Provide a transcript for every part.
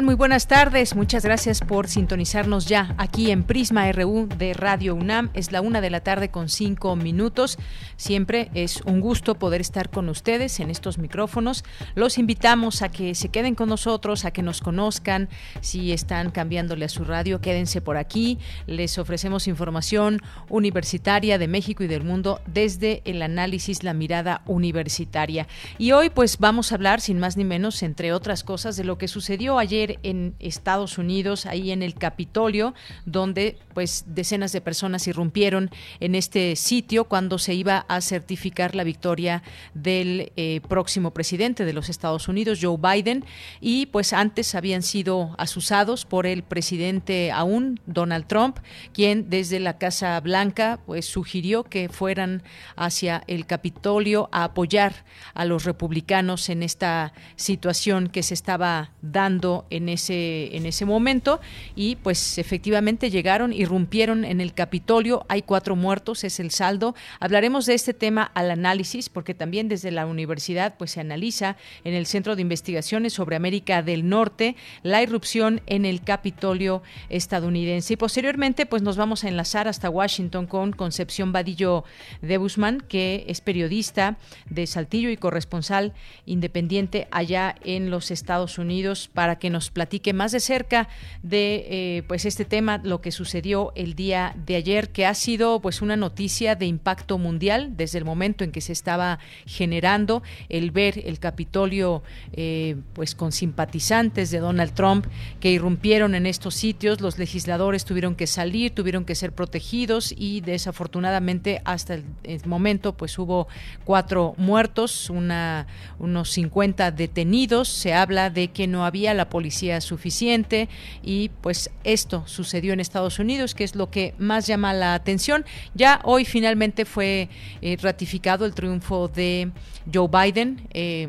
Muy buenas tardes. Muchas gracias por sintonizarnos ya aquí en Prisma RU de Radio UNAM. Es la una de la tarde con cinco minutos. Siempre es un gusto poder estar con ustedes en estos micrófonos. Los invitamos a que se queden con nosotros, a que nos conozcan. Si están cambiándole a su radio, quédense por aquí. Les ofrecemos información universitaria de México y del mundo desde el análisis, la mirada universitaria. Y hoy pues vamos a hablar, sin más ni menos, entre otras cosas, de lo que sucedió ayer en Estados Unidos, ahí en el Capitolio, donde pues decenas de personas irrumpieron en este sitio cuando se iba a certificar la victoria del eh, próximo presidente de los Estados Unidos, Joe Biden, y pues antes habían sido asusados por el presidente aún, Donald Trump, quien desde la Casa Blanca pues sugirió que fueran hacia el Capitolio a apoyar a los republicanos en esta situación que se estaba dando en ese, en ese momento y pues efectivamente llegaron, irrumpieron en el Capitolio, hay cuatro muertos, es el saldo. Hablaremos de este tema al análisis porque también desde la universidad pues se analiza en el Centro de Investigaciones sobre América del Norte la irrupción en el Capitolio estadounidense y posteriormente pues nos vamos a enlazar hasta Washington con Concepción Vadillo de Guzmán que es periodista de Saltillo y corresponsal independiente allá en los Estados Unidos para que nos platique más de cerca de eh, pues este tema, lo que sucedió el día de ayer, que ha sido pues una noticia de impacto mundial desde el momento en que se estaba generando el ver el Capitolio eh, pues con simpatizantes de Donald Trump que irrumpieron en estos sitios, los legisladores tuvieron que salir, tuvieron que ser protegidos y desafortunadamente hasta el, momento pues hubo cuatro muertos, una, unos 50 detenidos, se habla de que no había la policía suficiente y pues esto sucedió en Estados Unidos, que es lo que más llama la atención. Ya hoy finalmente fue eh, ratificado el triunfo de Joe Biden. Eh,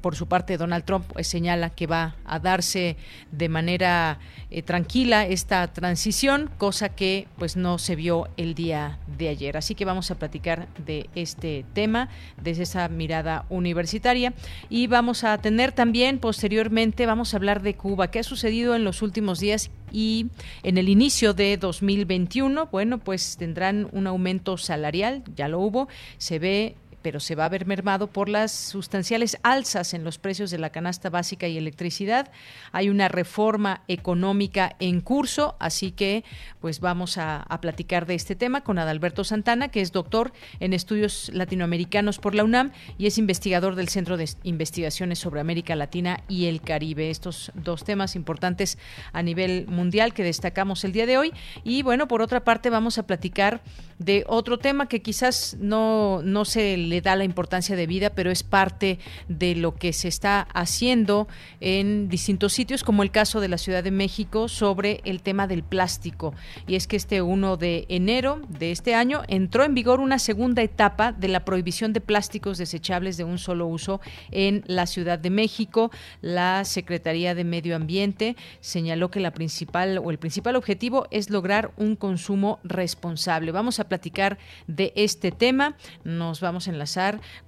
por su parte, Donald Trump pues, señala que va a darse de manera eh, tranquila esta transición, cosa que pues no se vio el día de ayer. Así que vamos a platicar de este tema desde esa mirada universitaria. Y vamos a tener también posteriormente vamos a hablar de Cuba, qué ha sucedido en los últimos días y en el inicio de 2021, bueno, pues tendrán un aumento salarial, ya lo hubo, se ve pero se va a ver mermado por las sustanciales alzas en los precios de la canasta básica y electricidad. Hay una reforma económica en curso, así que pues vamos a, platicar de este tema con Adalberto Santana, que es doctor en estudios latinoamericanos por la UNAM y es investigador del Centro de Investigaciones sobre América Latina y el Caribe. Estos dos temas importantes a nivel mundial que destacamos el día de hoy. Y bueno, por otra parte vamos a platicar de otro tema que quizás no, no se le da la importancia de vida, pero es parte de lo que se está haciendo en distintos sitios, como el caso de la Ciudad de México sobre el tema del plástico. Y es que este 1 de enero de este año entró en vigor una segunda etapa de la prohibición de plásticos desechables de un solo uso en la Ciudad de México. La Secretaría de Medio Ambiente señaló que la principal o el principal objetivo es lograr un consumo responsable. Vamos a platicar de este tema. Nos vamos a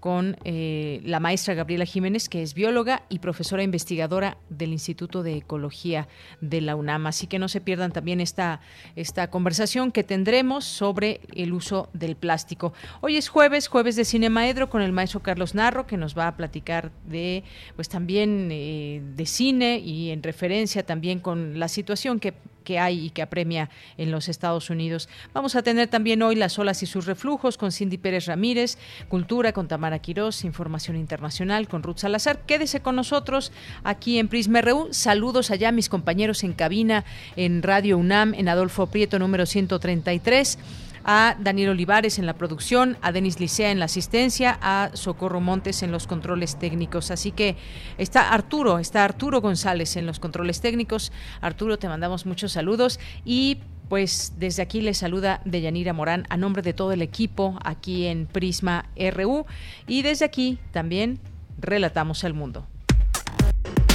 con eh, la maestra Gabriela Jiménez, que es bióloga y profesora investigadora del Instituto de Ecología de la UNAM. Así que no se pierdan también esta, esta conversación que tendremos sobre el uso del plástico. Hoy es jueves, jueves de Cinemaedro con el maestro Carlos Narro, que nos va a platicar de, pues también eh, de cine y en referencia también con la situación que que hay y que apremia en los Estados Unidos. Vamos a tener también hoy las olas y sus reflujos con Cindy Pérez Ramírez, cultura con Tamara Quirós, información internacional con Ruth Salazar. Quédese con nosotros aquí en Prisma RU. Saludos allá a mis compañeros en cabina en Radio UNAM, en Adolfo Prieto número 133 a Daniel Olivares en la producción, a Denis Licea en la asistencia, a Socorro Montes en los controles técnicos. Así que está Arturo, está Arturo González en los controles técnicos. Arturo, te mandamos muchos saludos y pues desde aquí le saluda Deyanira Morán a nombre de todo el equipo aquí en Prisma RU y desde aquí también relatamos al mundo.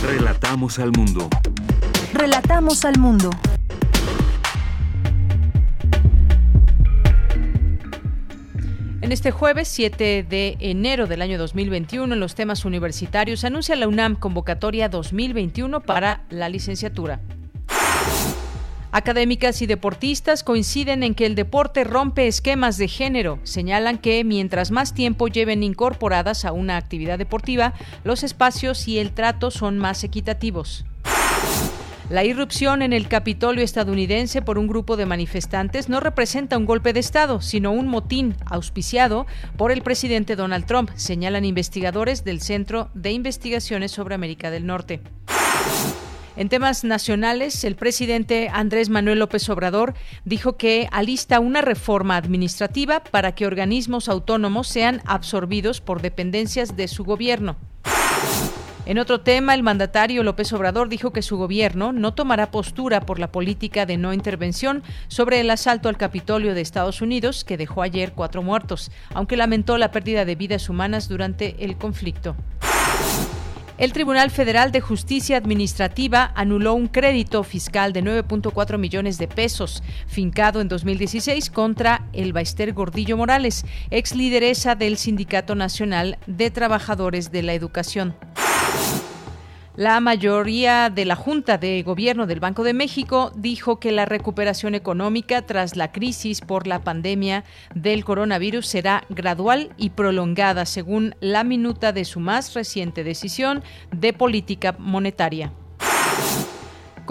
Relatamos al mundo. Relatamos al mundo. En este jueves 7 de enero del año 2021, en los temas universitarios, anuncia la UNAM convocatoria 2021 para la licenciatura. Académicas y deportistas coinciden en que el deporte rompe esquemas de género. Señalan que mientras más tiempo lleven incorporadas a una actividad deportiva, los espacios y el trato son más equitativos. La irrupción en el Capitolio estadounidense por un grupo de manifestantes no representa un golpe de Estado, sino un motín auspiciado por el presidente Donald Trump, señalan investigadores del Centro de Investigaciones sobre América del Norte. En temas nacionales, el presidente Andrés Manuel López Obrador dijo que alista una reforma administrativa para que organismos autónomos sean absorbidos por dependencias de su gobierno. En otro tema, el mandatario López Obrador dijo que su gobierno no tomará postura por la política de no intervención sobre el asalto al Capitolio de Estados Unidos que dejó ayer cuatro muertos, aunque lamentó la pérdida de vidas humanas durante el conflicto. El Tribunal Federal de Justicia Administrativa anuló un crédito fiscal de 9.4 millones de pesos fincado en 2016 contra el Baester Gordillo Morales, ex lideresa del Sindicato Nacional de Trabajadores de la Educación. La mayoría de la Junta de Gobierno del Banco de México dijo que la recuperación económica tras la crisis por la pandemia del coronavirus será gradual y prolongada, según la minuta de su más reciente decisión de política monetaria.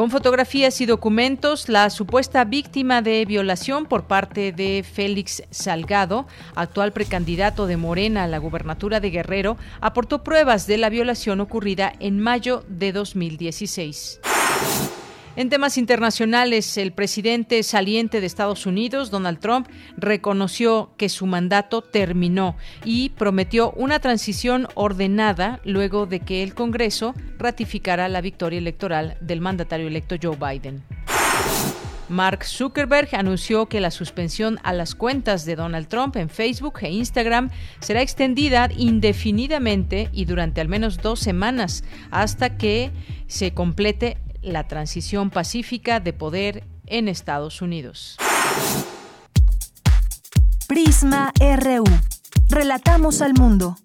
Con fotografías y documentos, la supuesta víctima de violación por parte de Félix Salgado, actual precandidato de Morena a la gubernatura de Guerrero, aportó pruebas de la violación ocurrida en mayo de 2016. En temas internacionales, el presidente saliente de Estados Unidos, Donald Trump, reconoció que su mandato terminó y prometió una transición ordenada luego de que el Congreso ratificara la victoria electoral del mandatario electo Joe Biden. Mark Zuckerberg anunció que la suspensión a las cuentas de Donald Trump en Facebook e Instagram será extendida indefinidamente y durante al menos dos semanas hasta que se complete la transición pacífica de poder en Estados Unidos. Prisma RU. Relatamos al mundo.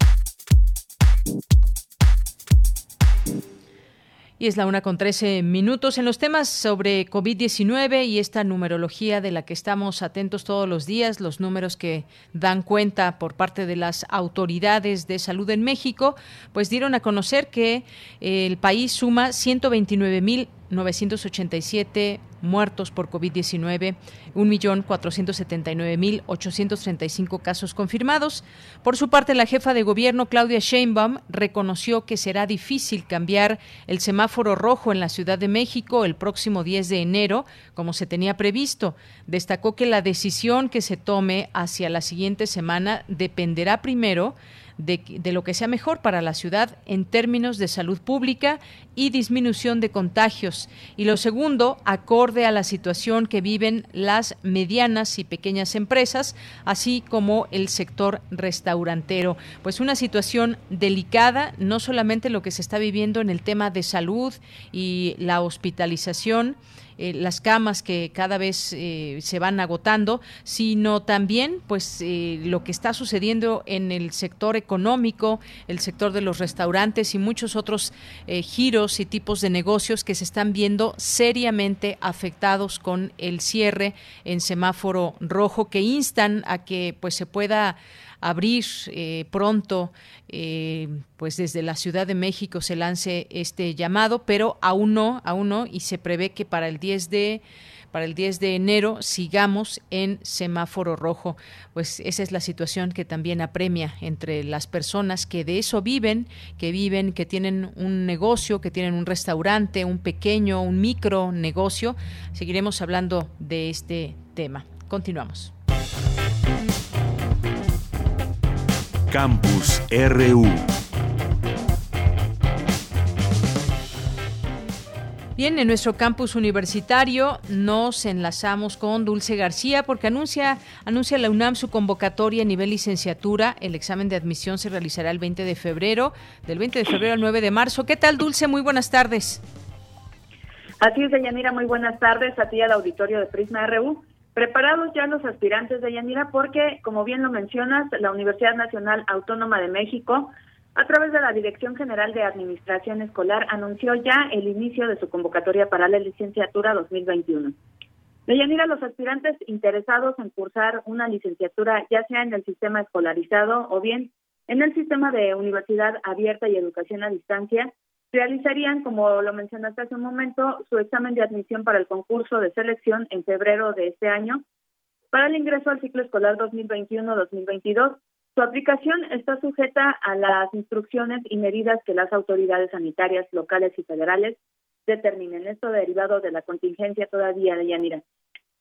Es la una con trece minutos. En los temas sobre COVID-19 y esta numerología de la que estamos atentos todos los días, los números que dan cuenta por parte de las autoridades de salud en México, pues dieron a conocer que el país suma 129 mil 987 muertos por COVID-19, 1.479.835 casos confirmados. Por su parte, la jefa de gobierno, Claudia Sheinbaum, reconoció que será difícil cambiar el semáforo rojo en la Ciudad de México el próximo 10 de enero, como se tenía previsto. Destacó que la decisión que se tome hacia la siguiente semana dependerá primero de, lo que sea mejor para la ciudad en términos de salud pública y disminución de contagios. Y lo segundo, acorde a la situación que viven las medianas y pequeñas empresas, así como el sector restaurantero. Pues una situación delicada, no solamente lo que se está viviendo en el tema de salud y la hospitalización, eh, las camas que cada vez eh, se van agotando, sino también pues eh, lo que está sucediendo en el sector económico, el sector de los restaurantes y muchos otros giros y tipos de negocios que se están viendo seriamente afectados con el cierre en semáforo rojo que instan a que pues se pueda abrir eh, pronto, eh, pues desde la Ciudad de México se lance este llamado, pero aún no, aún no, y se prevé que para el 10 de para el 10 de enero sigamos en semáforo rojo. Pues esa es la situación que también apremia entre las personas que de eso viven, que viven, que tienen un negocio, que tienen un restaurante, un pequeño, un micro negocio. Seguiremos hablando de este tema. Continuamos. Campus RU. Bien, en nuestro campus universitario nos enlazamos con Dulce García porque anuncia, anuncia la UNAM su convocatoria a nivel licenciatura. El examen de admisión se realizará el 20 de febrero, del 20 de febrero al 9 de marzo. ¿Qué tal, Dulce? Muy buenas tardes. Así es, Deyanira, muy buenas tardes a ti al auditorio de Prisma RU. Preparados ya los aspirantes de Yanira porque, como bien lo mencionas, la Universidad Nacional Autónoma de México a través de la Dirección General de Administración Escolar, anunció ya el inicio de su convocatoria para la licenciatura 2021. Deyanira, los aspirantes interesados en cursar una licenciatura, ya sea en el sistema escolarizado o bien en el sistema de universidad abierta y educación a distancia, realizarían, como lo mencionaste hace un momento, su examen de admisión para el concurso de selección en febrero de este año para el ingreso al ciclo escolar 2021-2022 su aplicación está sujeta a las instrucciones y medidas que las autoridades sanitarias locales y federales determinen. Esto derivado de la contingencia todavía de Yanira.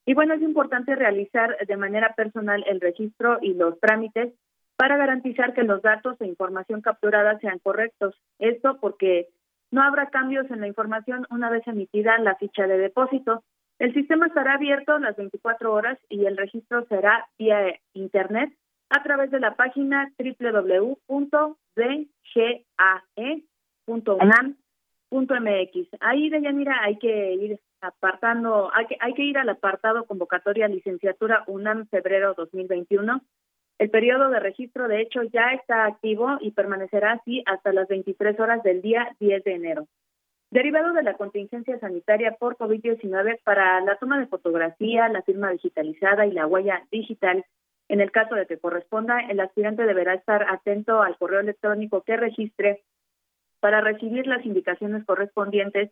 Y bueno, es importante realizar de manera personal el registro y los trámites para garantizar que los datos e información capturada sean correctos. Esto porque no habrá cambios en la información una vez emitida la ficha de depósito. El sistema estará abierto las 24 horas y el registro será vía Internet a través de la página www.dgae.unam.mx. Ahí, de mira, hay que ir apartando, hay que, hay que ir al apartado convocatoria licenciatura UNAM febrero 2021. El periodo de registro, de hecho, ya está activo y permanecerá así hasta las 23 horas del día 10 de enero. Derivado de la contingencia sanitaria por COVID-19, para la toma de fotografía, la firma digitalizada y la huella digital en el caso de que corresponda, el aspirante deberá estar atento al correo electrónico que registre para recibir las indicaciones correspondientes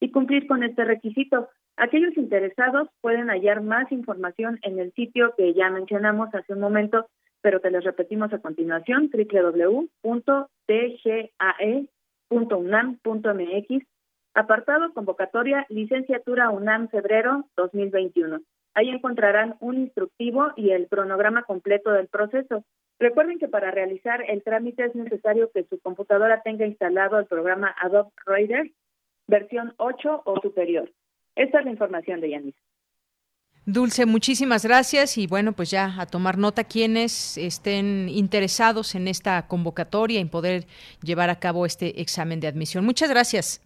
y cumplir con este requisito. Aquellos interesados pueden hallar más información en el sitio que ya mencionamos hace un momento, pero que les repetimos a continuación, www.tgae.unam.mx, apartado convocatoria licenciatura UNAM febrero 2021. Ahí encontrarán un instructivo y el cronograma completo del proceso. Recuerden que para realizar el trámite es necesario que su computadora tenga instalado el programa Adobe Reader versión 8 o superior. Esta es la información de Yanis. Dulce, muchísimas gracias y bueno, pues ya a tomar nota quienes estén interesados en esta convocatoria en poder llevar a cabo este examen de admisión. Muchas gracias.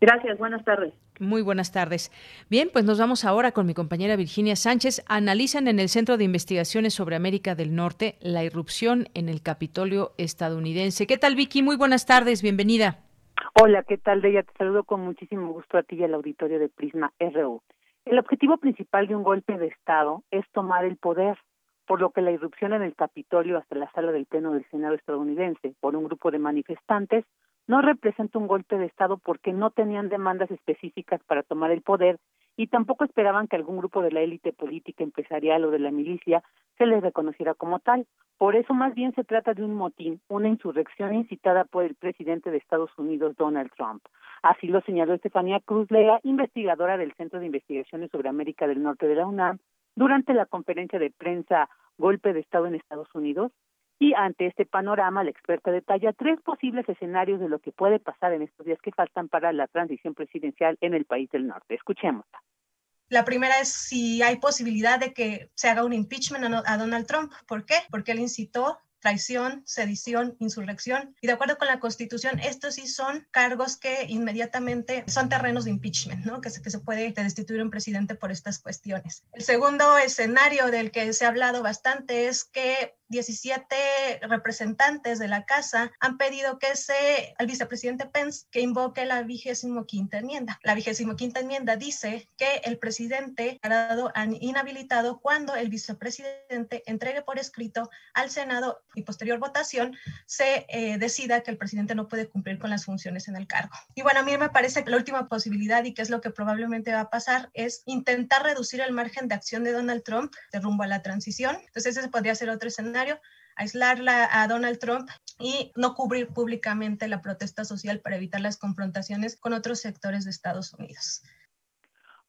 Gracias, buenas tardes. Muy buenas tardes. Bien, pues nos vamos ahora con mi compañera Virginia Sánchez. Analizan en el Centro de Investigaciones sobre América del Norte la irrupción en el Capitolio estadounidense. ¿Qué tal, Vicky? Muy buenas tardes, bienvenida. Hola, ¿qué tal, Deya? Te saludo con muchísimo gusto a ti y al auditorio de Prisma RU. El objetivo principal de un golpe de Estado es tomar el poder, por lo que la irrupción en el Capitolio hasta la sala del Pleno del Senado estadounidense por un grupo de manifestantes no representa un golpe de Estado porque no tenían demandas específicas para tomar el poder y tampoco esperaban que algún grupo de la élite política, empresarial o de la milicia se les reconociera como tal. Por eso más bien se trata de un motín, una insurrección incitada por el presidente de Estados Unidos, Donald Trump. Así lo señaló Estefanía Cruz Lea, investigadora del Centro de Investigaciones sobre América del Norte de la UNAM, durante la conferencia de prensa Golpe de Estado en Estados Unidos, y ante este panorama, la experta detalla tres posibles escenarios de lo que puede pasar en estos días que faltan para la transición presidencial en el país del norte. Escuchemos. La primera es si hay posibilidad de que se haga un impeachment a Donald Trump. ¿Por qué? Porque él incitó traición, sedición, insurrección. Y de acuerdo con la Constitución, estos sí son cargos que inmediatamente son terrenos de impeachment, ¿no? Que se, que se puede destituir un presidente por estas cuestiones. El segundo escenario del que se ha hablado bastante es que 17 representantes de la casa han pedido que se, al vicepresidente Pence, que invoque la vigésimo quinta enmienda. La vigésimo quinta enmienda dice que el presidente ha dado inhabilitado cuando el vicepresidente entregue por escrito al Senado y posterior votación se eh, decida que el presidente no puede cumplir con las funciones en el cargo. Y bueno, a mí me parece que la última posibilidad y que es lo que probablemente va a pasar es intentar reducir el margen de acción de Donald Trump de rumbo a la transición. Entonces ese podría ser otro escenario aislarla a Donald Trump y no cubrir públicamente la protesta social para evitar las confrontaciones con otros sectores de Estados Unidos.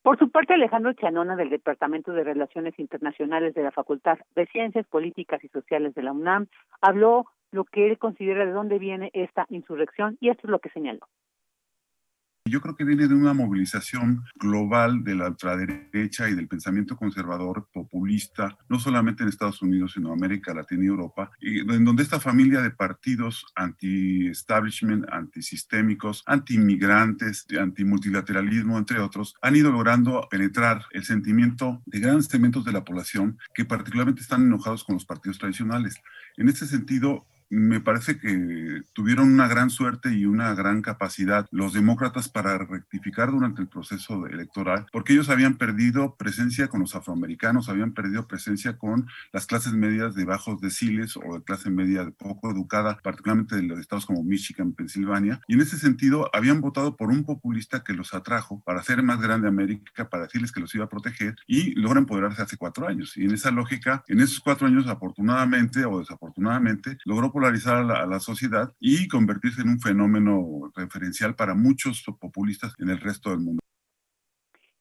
Por su parte, Alejandro Chanona, del Departamento de Relaciones Internacionales de la Facultad de Ciencias Políticas y Sociales de la UNAM, habló lo que él considera de dónde viene esta insurrección y esto es lo que señaló. Yo creo que viene de una movilización global de la ultraderecha y del pensamiento conservador populista, no solamente en Estados Unidos, sino América Latina y Europa, y en donde esta familia de partidos anti-establishment, antisistémicos, anti-inmigrantes, anti-multilateralismo, entre otros, han ido logrando penetrar el sentimiento de grandes segmentos de la población que particularmente están enojados con los partidos tradicionales. En este sentido, me parece que tuvieron una gran suerte y una gran capacidad los demócratas para rectificar durante el proceso electoral, porque ellos habían perdido presencia con los afroamericanos, habían perdido presencia con las clases medias de bajos deciles o de clase media poco educada, particularmente de los estados como Michigan, Pensilvania, y en ese sentido habían votado por un populista que los atrajo para hacer más grande América, para decirles que los iba a proteger y logran empoderarse hace cuatro años. Y en esa lógica, en esos cuatro años, afortunadamente o desafortunadamente, logró polarizar a la, sociedad y convertirse en un fenómeno referencial para muchos populistas en el resto del mundo.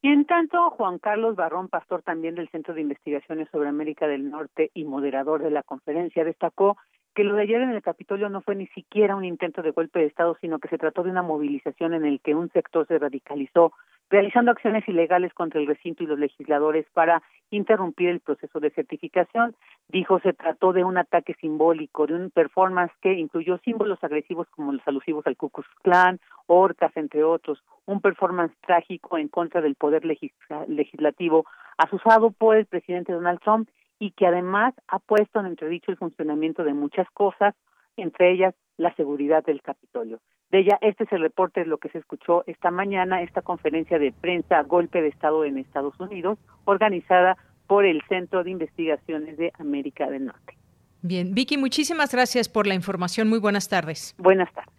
Y en tanto, Juan Carlos Barrón, pastor también del Centro de Investigaciones sobre América del Norte y moderador de la conferencia, destacó que lo de ayer en el Capitolio no fue ni siquiera un intento de golpe de Estado, sino que se trató de una movilización en el que un sector se radicalizó realizando acciones ilegales contra el recinto y los legisladores para interrumpir el proceso de certificación. Dijo se trató de un ataque simbólico, de un performance que incluyó símbolos agresivos como los alusivos al Ku Klux Klan, orcas, entre otros, un performance trágico en contra del poder legislativo asusado por el presidente Donald Trump y que además ha puesto en entredicho el funcionamiento de muchas cosas, entre ellas la seguridad del Capitolio. De ella, este es el reporte de lo que se escuchó esta mañana, esta conferencia de prensa Golpe de Estado en Estados Unidos, organizada por el Centro de Investigaciones de América del Norte. Bien, Vicky, muchísimas gracias por la información. Muy buenas tardes. Buenas tardes.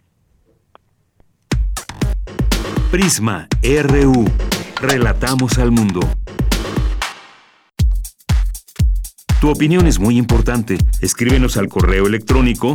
Prisma RU. Relatamos al mundo. Tu opinión es muy importante. Escríbenos al correo electrónico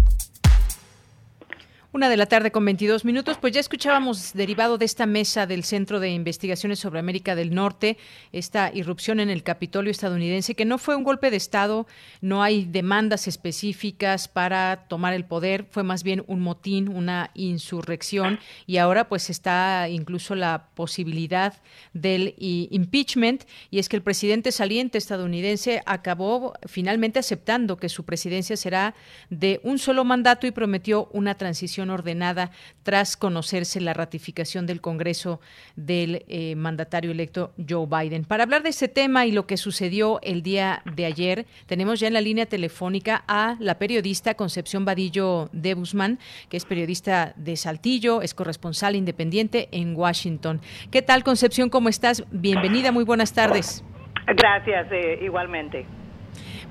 Una de la tarde con 22 minutos, pues ya escuchábamos derivado de esta mesa del Centro de Investigaciones sobre América del Norte, esta irrupción en el Capitolio estadounidense, que no fue un golpe de Estado, no hay demandas específicas para tomar el poder, fue más bien un motín, una insurrección, y ahora pues está incluso la posibilidad del impeachment, y es que el presidente saliente estadounidense acabó finalmente aceptando que su presidencia será de un solo mandato y prometió una transición ordenada tras conocerse la ratificación del Congreso del eh, mandatario electo Joe Biden. Para hablar de este tema y lo que sucedió el día de ayer, tenemos ya en la línea telefónica a la periodista Concepción Vadillo de Guzmán, que es periodista de Saltillo, es corresponsal independiente en Washington. ¿Qué tal, Concepción? ¿Cómo estás? Bienvenida, muy buenas tardes. Gracias, eh, igualmente.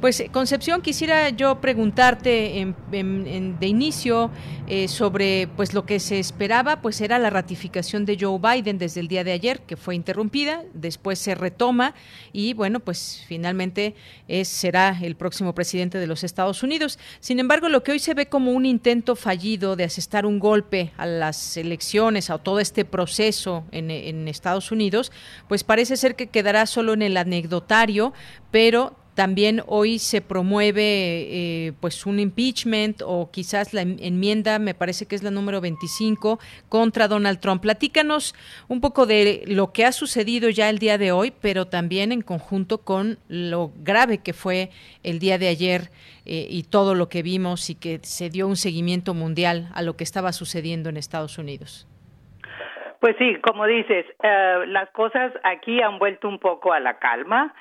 Pues Concepción, quisiera yo preguntarte de inicio eh, sobre pues lo que se esperaba, pues era la ratificación de Joe Biden desde el día de ayer, que fue interrumpida, después se retoma y bueno, pues finalmente es, será el próximo presidente de los Estados Unidos. Sin embargo, lo que hoy se ve como un intento fallido de asestar un golpe a las elecciones, a todo este proceso en, en Estados Unidos, pues parece ser que quedará solo en el anecdotario, pero también hoy se promueve eh, pues un impeachment o quizás la enmienda, me parece que es la número 25, contra Donald Trump. Platícanos un poco de lo que ha sucedido ya el día de hoy, pero también en conjunto con lo grave que fue el día de ayer eh, y todo lo que vimos y que se dio un seguimiento mundial a lo que estaba sucediendo en Estados Unidos. Pues sí, como dices, eh, las cosas aquí han vuelto un poco a la calma.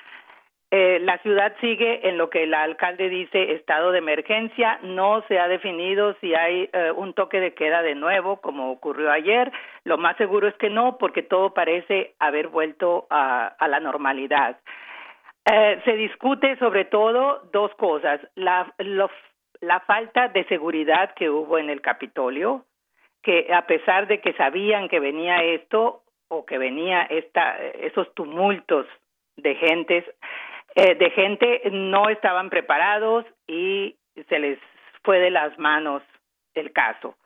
Eh, la ciudad sigue en lo que el alcalde dice estado de emergencia. No se ha definido si hay eh, un toque de queda de nuevo, como ocurrió ayer. Lo más seguro es que no, porque todo parece haber vuelto a, la normalidad. Eh, se discute sobre todo dos cosas. La, la falta de seguridad que hubo en el Capitolio, que a pesar de que sabían que venía esto o que venía esta, esos tumultos de gentes, eh, de gente no estaban preparados y se les fue de las manos el caso.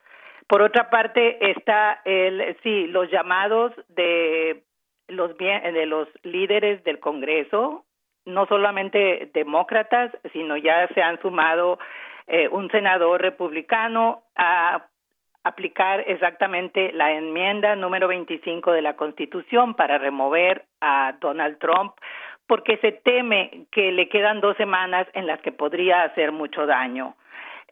Por otra parte está el sí los llamados de los de los líderes del Congreso, no solamente demócratas, sino ya se han sumado eh, un senador republicano a aplicar exactamente la enmienda número 25 de la Constitución para remover a Donald Trump porque se teme que le quedan dos semanas en las que podría hacer mucho daño.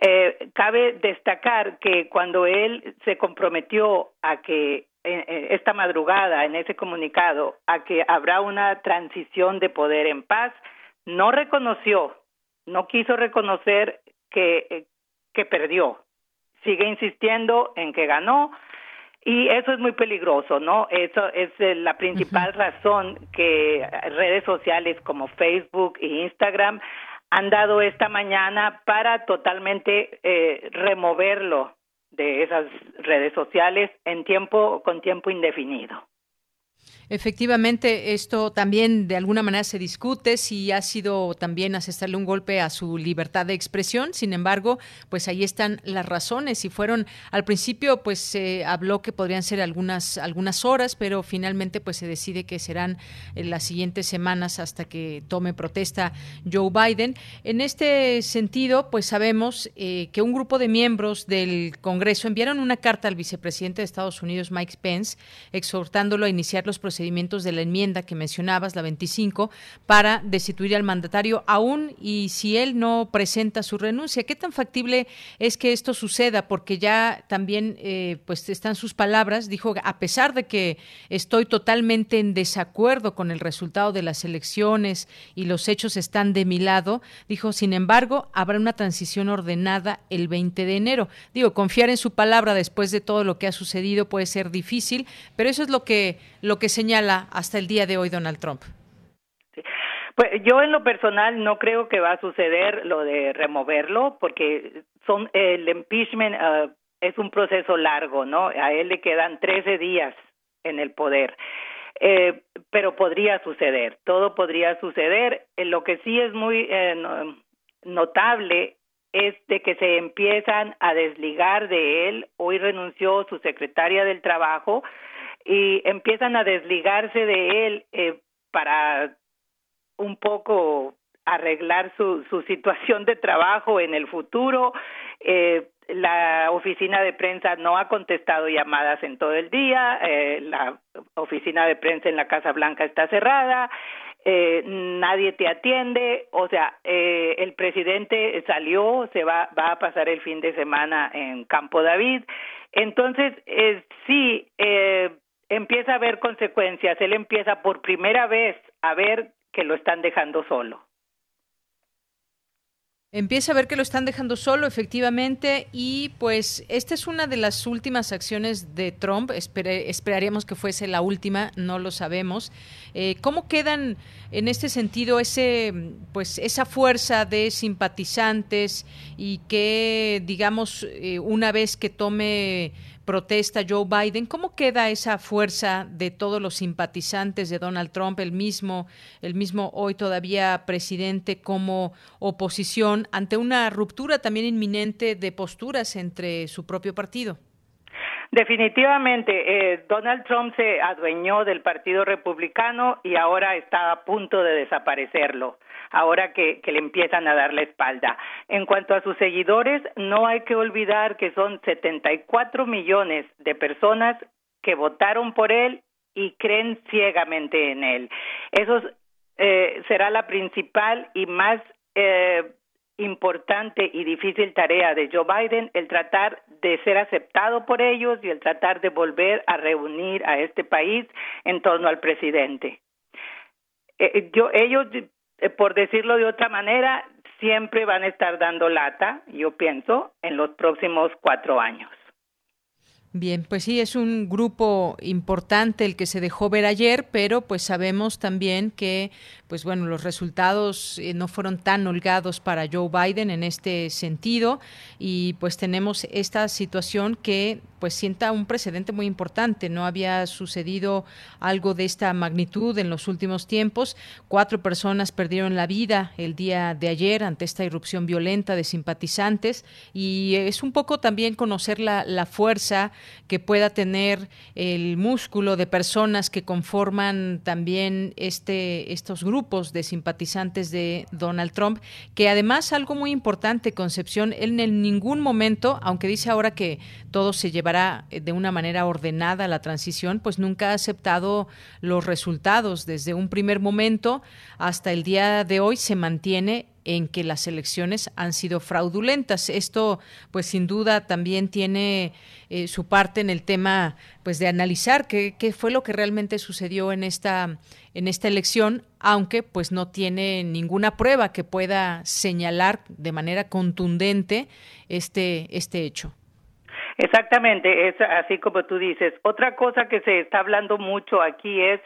Eh, cabe destacar que cuando él se comprometió a que eh, eh, esta madrugada en ese comunicado a que habrá una transición de poder en paz, no reconoció, no quiso reconocer que, que perdió. Sigue insistiendo en que ganó, y eso es muy peligroso, ¿no? Eso es eh, la principal razón que redes sociales como Facebook e Instagram han dado esta mañana para totalmente eh, removerlo de esas redes sociales en tiempo con tiempo indefinido. Efectivamente, esto también de alguna manera se discute si ha sido también asestarle un golpe a su libertad de expresión. Sin embargo, pues ahí están las razones. Y fueron al principio, pues se habló que podrían ser algunas algunas horas, pero finalmente, pues se decide que serán en las siguientes semanas hasta que tome protesta Joe Biden. En este sentido, pues sabemos eh, que un grupo de miembros del Congreso enviaron una carta al vicepresidente de Estados Unidos, Mike Pence, exhortándolo a iniciar los procedimientos procedimientos de la enmienda que mencionabas, la 25, para destituir al mandatario aún y si él no presenta su renuncia. ¿Qué tan factible es que esto suceda? Porque ya también eh, pues están sus palabras, dijo, a pesar de que estoy totalmente en desacuerdo con el resultado de las elecciones y los hechos están de mi lado, dijo, sin embargo, habrá una transición ordenada el 20 de enero. Digo, confiar en su palabra después de todo lo que ha sucedido puede ser difícil, pero eso es lo que, lo que señala hasta el día de hoy Donald Trump? Pues yo en lo personal no creo que va a suceder lo de removerlo porque son el impeachment uh, es un proceso largo, ¿no? A él le quedan 13 días en el poder. Eh, pero podría suceder, todo podría suceder. Eh, lo que sí es muy eh, notable es de que se empiezan a desligar de él. Hoy renunció su secretaria del Trabajo y empiezan a desligarse de él eh, para un poco arreglar su, su situación de trabajo en el futuro. Eh, la oficina de prensa no ha contestado llamadas en todo el día, eh, la oficina de prensa en la Casa Blanca está cerrada, eh, nadie te atiende, o sea, eh, el presidente salió, se va, va a pasar el fin de semana en Campo David, entonces eh, sí, eh, empieza a haber consecuencias, él empieza por primera vez a ver que lo están dejando solo. Empieza a ver que lo están dejando solo, efectivamente, y pues esta es una de las últimas acciones de Trump. esperaríamos que fuese la última, no lo sabemos. Eh, ¿Cómo quedan en este sentido ese, pues esa fuerza de simpatizantes y que, digamos, eh, una vez que tome protesta Joe Biden. ¿Cómo queda esa fuerza de todos los simpatizantes de Donald Trump, el mismo, el mismo hoy todavía presidente como oposición ante una ruptura también inminente de posturas entre su propio partido? Definitivamente, eh, Donald Trump se adueñó del Partido Republicano y ahora está a punto de desaparecerlo ahora que, le empiezan a dar la espalda. En cuanto a sus seguidores, no hay que olvidar que son 74 millones de personas que votaron por él y creen ciegamente en él. Eso eh, será la principal y más eh, importante y difícil tarea de Joe Biden el tratar de ser aceptado por ellos y el tratar de volver a reunir a este país en torno al presidente. Eh, yo, ellos, eh, por decirlo de otra manera, siempre van a estar dando lata, yo pienso, en los próximos cuatro años. Bien, pues sí, es un grupo importante el que se dejó ver ayer, pero pues sabemos también que, pues bueno, los resultados eh, no fueron tan holgados para Joe Biden en este sentido y pues tenemos esta situación que pues sienta un precedente muy importante. No había sucedido algo de esta magnitud en los últimos tiempos. Cuatro personas perdieron la vida el día de ayer ante esta irrupción violenta de simpatizantes y es un poco también conocer la, la fuerza que pueda tener el músculo de personas que conforman también este, estos grupos de simpatizantes de Donald Trump, que además algo muy importante, Concepción, él en ningún momento, aunque dice ahora que todo se llevará eh, de una manera ordenada la transición, pues nunca ha aceptado los resultados. Desde un primer momento hasta el día de hoy se mantiene en que las elecciones han sido fraudulentas. Esto, pues sin duda, también tiene eh, su parte en el tema, pues de analizar qué, qué, fue lo que realmente sucedió en esta en esta elección, aunque pues no tiene ninguna prueba que pueda señalar de manera contundente este este hecho. Exactamente, es así como tú dices. Otra cosa que se está hablando mucho aquí es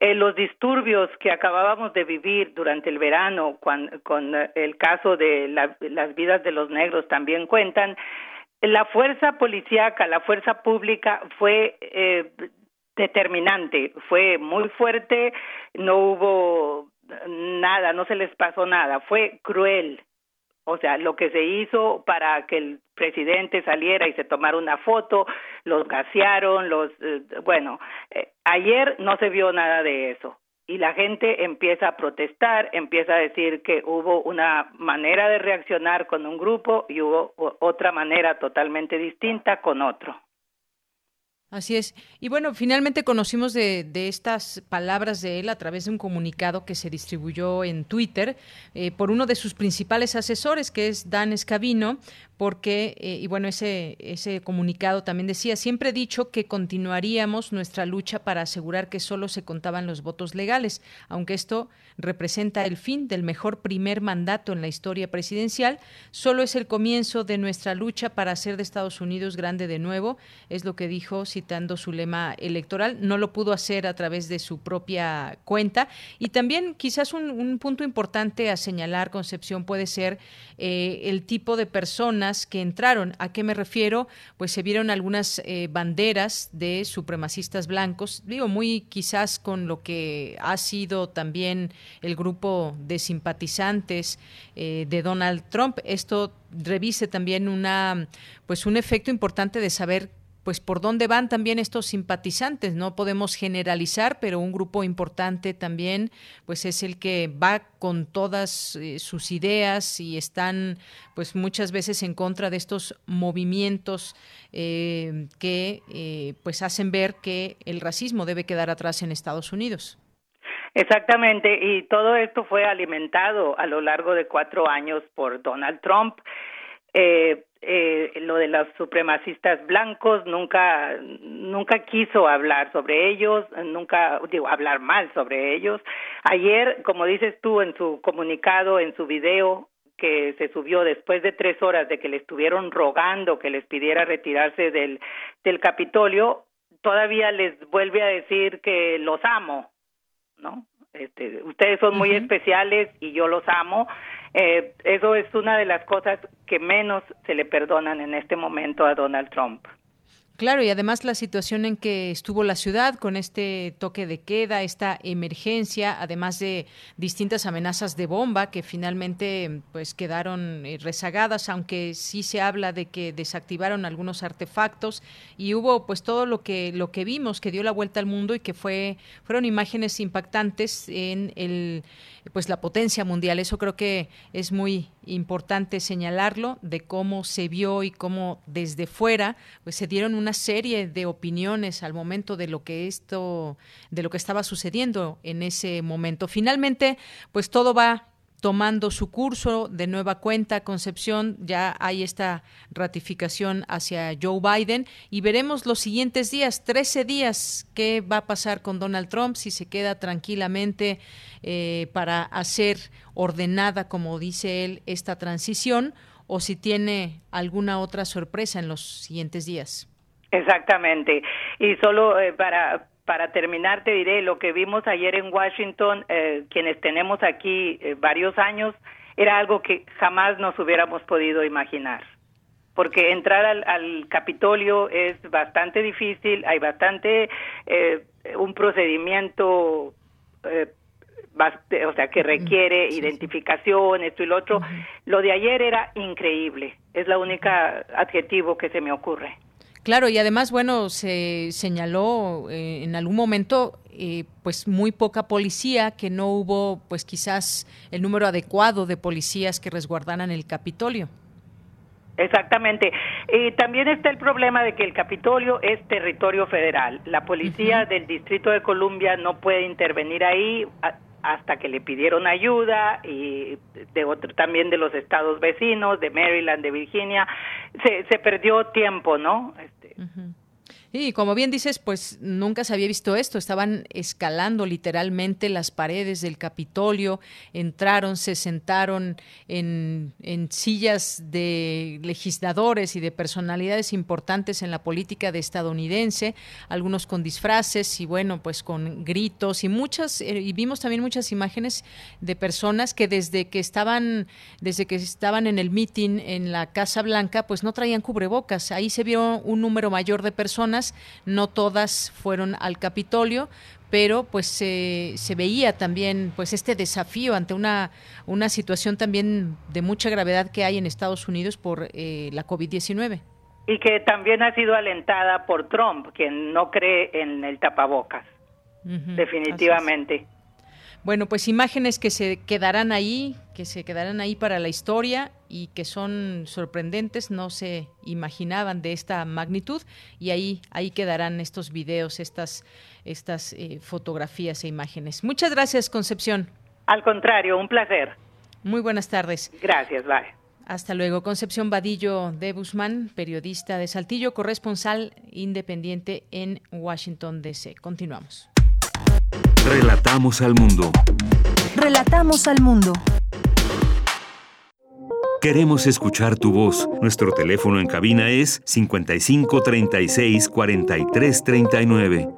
eh, los disturbios que acabábamos de vivir durante el verano con eh, el caso de las vidas de los negros también cuentan. La fuerza policíaca, la fuerza pública fue eh, determinante, fue muy fuerte, no hubo nada, no se les pasó nada, fue cruel, o sea, lo que se hizo para que el presidente saliera y se tomara una foto, los gasearon, los, eh, bueno, eh, ayer no se vio nada de eso. Y la gente empieza a protestar, empieza a decir que hubo una manera de reaccionar con un grupo y hubo otra manera totalmente distinta con otro. Así es. Y bueno, finalmente conocimos de, de, estas palabras de él a través de un comunicado que se distribuyó en Twitter eh, por uno de sus principales asesores, que es Dan Escavino, porque, eh, y bueno, ese, ese comunicado también decía, siempre he dicho que continuaríamos nuestra lucha para asegurar que solo se contaban los votos legales, aunque esto representa el fin del mejor primer mandato en la historia presidencial, solo es el comienzo de nuestra lucha para hacer de Estados Unidos grande de nuevo, es lo que dijo citando su lema electoral, no lo pudo hacer a través de su propia cuenta. Y también quizás un, punto importante a señalar, Concepción, puede ser eh, el tipo de persona que entraron. ¿A qué me refiero? Pues se vieron algunas eh, banderas de supremacistas blancos, digo, muy quizás con lo que ha sido también el grupo de simpatizantes eh, de Donald Trump. Esto revise también una, pues un efecto importante de saber pues por dónde van también estos simpatizantes. No podemos generalizar, pero un grupo importante también, pues es el que va con todas eh, sus ideas y están, pues muchas veces en contra de estos movimientos eh, que, eh, pues hacen ver que el racismo debe quedar atrás en Estados Unidos. Exactamente, y todo esto fue alimentado a lo largo de cuatro años por Donald Trump. Eh, eh, lo de los supremacistas blancos nunca nunca quiso hablar sobre ellos nunca digo hablar mal sobre ellos. Ayer como dices tú en su comunicado en su video que se subió después de tres horas de que le estuvieron rogando que les pidiera retirarse del del Capitolio todavía les vuelve a decir que los amo no este, ustedes son muy especiales y yo los amo eh, eso es una de las cosas que menos se le perdonan en este momento a Donald Trump. Claro, y además la situación en que estuvo la ciudad con este toque de queda, esta emergencia, además de distintas amenazas de bomba que finalmente pues quedaron eh, rezagadas, aunque sí se habla de que desactivaron algunos artefactos y hubo pues todo lo que lo que vimos que dio la vuelta al mundo y que fue fueron imágenes impactantes en el pues la potencia mundial. Eso creo que es muy importante señalarlo de cómo se vio y cómo desde fuera pues se dieron una serie de opiniones al momento de lo que esto de lo que estaba sucediendo en ese momento. Finalmente, pues todo va tomando su curso de nueva cuenta, Concepción, ya hay esta ratificación hacia Joe Biden y veremos los siguientes días, 13 días, qué va a pasar con Donald Trump, si se queda tranquilamente eh, para hacer ordenada, como dice él, esta transición o si tiene alguna otra sorpresa en los siguientes días. Exactamente. Y solo eh, para para terminar te diré lo que vimos ayer en Washington, eh, quienes tenemos aquí eh, varios años, era algo que jamás nos hubiéramos podido imaginar. Porque entrar al, Capitolio es bastante difícil, hay bastante eh, un procedimiento o sea, que requiere identificación, esto y lo otro. Lo de ayer era increíble, es la única adjetivo que se me ocurre. Claro, y además, bueno, se señaló eh, en algún momento, eh, pues muy poca policía, que no hubo, pues quizás el número adecuado de policías que resguardaran el Capitolio. Exactamente. Y también está el problema de que el Capitolio es territorio federal. La policía del Distrito de Columbia no puede intervenir ahí hasta que le pidieron ayuda y de otro también de los estados vecinos, de Maryland, de Virginia, se, se perdió tiempo, ¿no? Este, y como bien dices, pues nunca se había visto esto. Estaban escalando literalmente las paredes del Capitolio, entraron, se sentaron en, sillas de legisladores y de personalidades importantes en la política de estadounidense, algunos con disfraces y bueno, pues con gritos y muchas, eh, y vimos también muchas imágenes de personas que desde que estaban, desde que estaban en el meeting en la Casa Blanca, pues no traían cubrebocas. Ahí se vio un número mayor de personas no todas fueron al Capitolio, pero pues se veía también pues este desafío ante una, una situación también de mucha gravedad que hay en Estados Unidos por eh, la COVID-19. Y que también ha sido alentada por Trump, quien no cree en el tapabocas, definitivamente. Bueno, pues imágenes que se quedarán ahí, que se quedarán ahí para la historia y que son sorprendentes, no se imaginaban de esta magnitud y ahí ahí quedarán estos videos, estas estas eh, fotografías e imágenes. Muchas gracias, Concepción. Al contrario, un placer. Muy buenas tardes. Gracias, bye. Hasta luego. Concepción Vadillo de Guzmán, periodista de Saltillo, corresponsal independiente en Washington, D.C. Continuamos. Relatamos al mundo. Relatamos al mundo. Queremos escuchar tu voz. Nuestro teléfono en cabina es 55 36 43 39.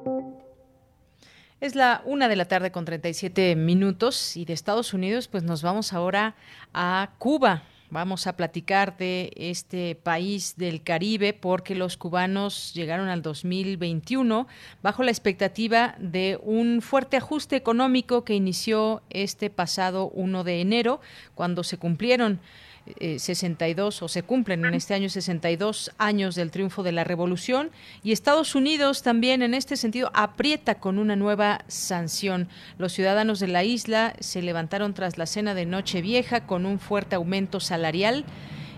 Es la una de la tarde con 37 minutos y de Estados Unidos, pues nos vamos ahora a Cuba. Vamos a platicar de este país del Caribe porque los cubanos llegaron al 2021 bajo la expectativa de un fuerte ajuste económico que inició este pasado 1 de enero, cuando se cumplieron 62 eh, o se cumplen en este año 62 años del triunfo de la revolución y Estados Unidos también en este sentido aprieta con una nueva sanción. Los ciudadanos de la isla se levantaron tras la cena de Nochevieja con un fuerte aumento salarial.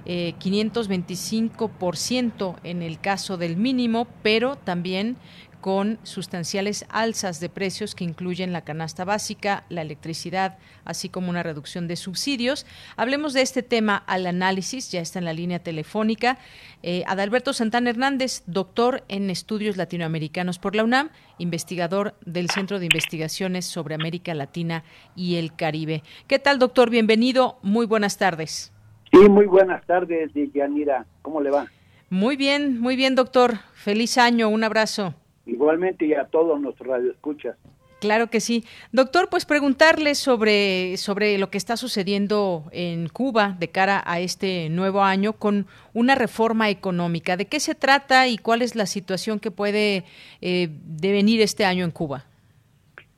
Eh, 525% en el caso del mínimo, pero también con sustanciales alzas de precios que incluyen la canasta básica, la electricidad, así como una reducción de subsidios. Hablemos de este tema al análisis, ya está en la línea telefónica. Eh, Adalberto Santana Hernández, doctor en estudios latinoamericanos por la UNAM, investigador del Centro de Investigaciones sobre América Latina y el Caribe. ¿Qué tal, doctor? Bienvenido. Muy buenas tardes. Sí, muy buenas tardes, Yanira. ¿Cómo le va? Muy bien, muy bien, doctor. Feliz año. Un abrazo. Igualmente y a todos nuestros radioescuchas. Claro que sí. Doctor, pues preguntarle sobre, sobre lo que está sucediendo en Cuba de cara a este nuevo año con una reforma económica. ¿De qué se trata y cuál es la situación que puede eh, devenir este año en Cuba?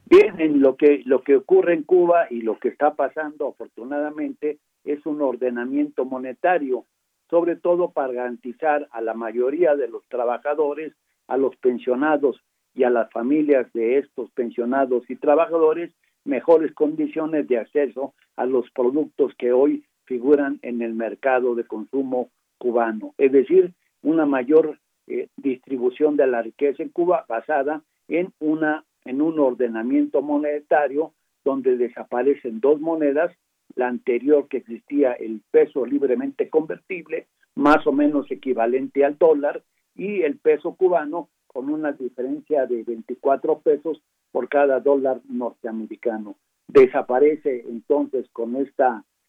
Bien, en lo que, lo que ocurre en Cuba y lo que está pasando afortunadamente es un ordenamiento monetario, sobre todo para garantizar a la mayoría de los trabajadores a los pensionados y a las familias de estos pensionados y trabajadores mejores condiciones de acceso a los productos que hoy figuran en el mercado de consumo cubano, es decir, una mayor eh, distribución de la riqueza en Cuba basada en una en un ordenamiento monetario donde desaparecen dos monedas, la anterior que existía el peso libremente convertible, más o menos equivalente al dólar, y el peso cubano con una diferencia de 24 pesos por cada dólar norteamericano. Desaparece entonces con este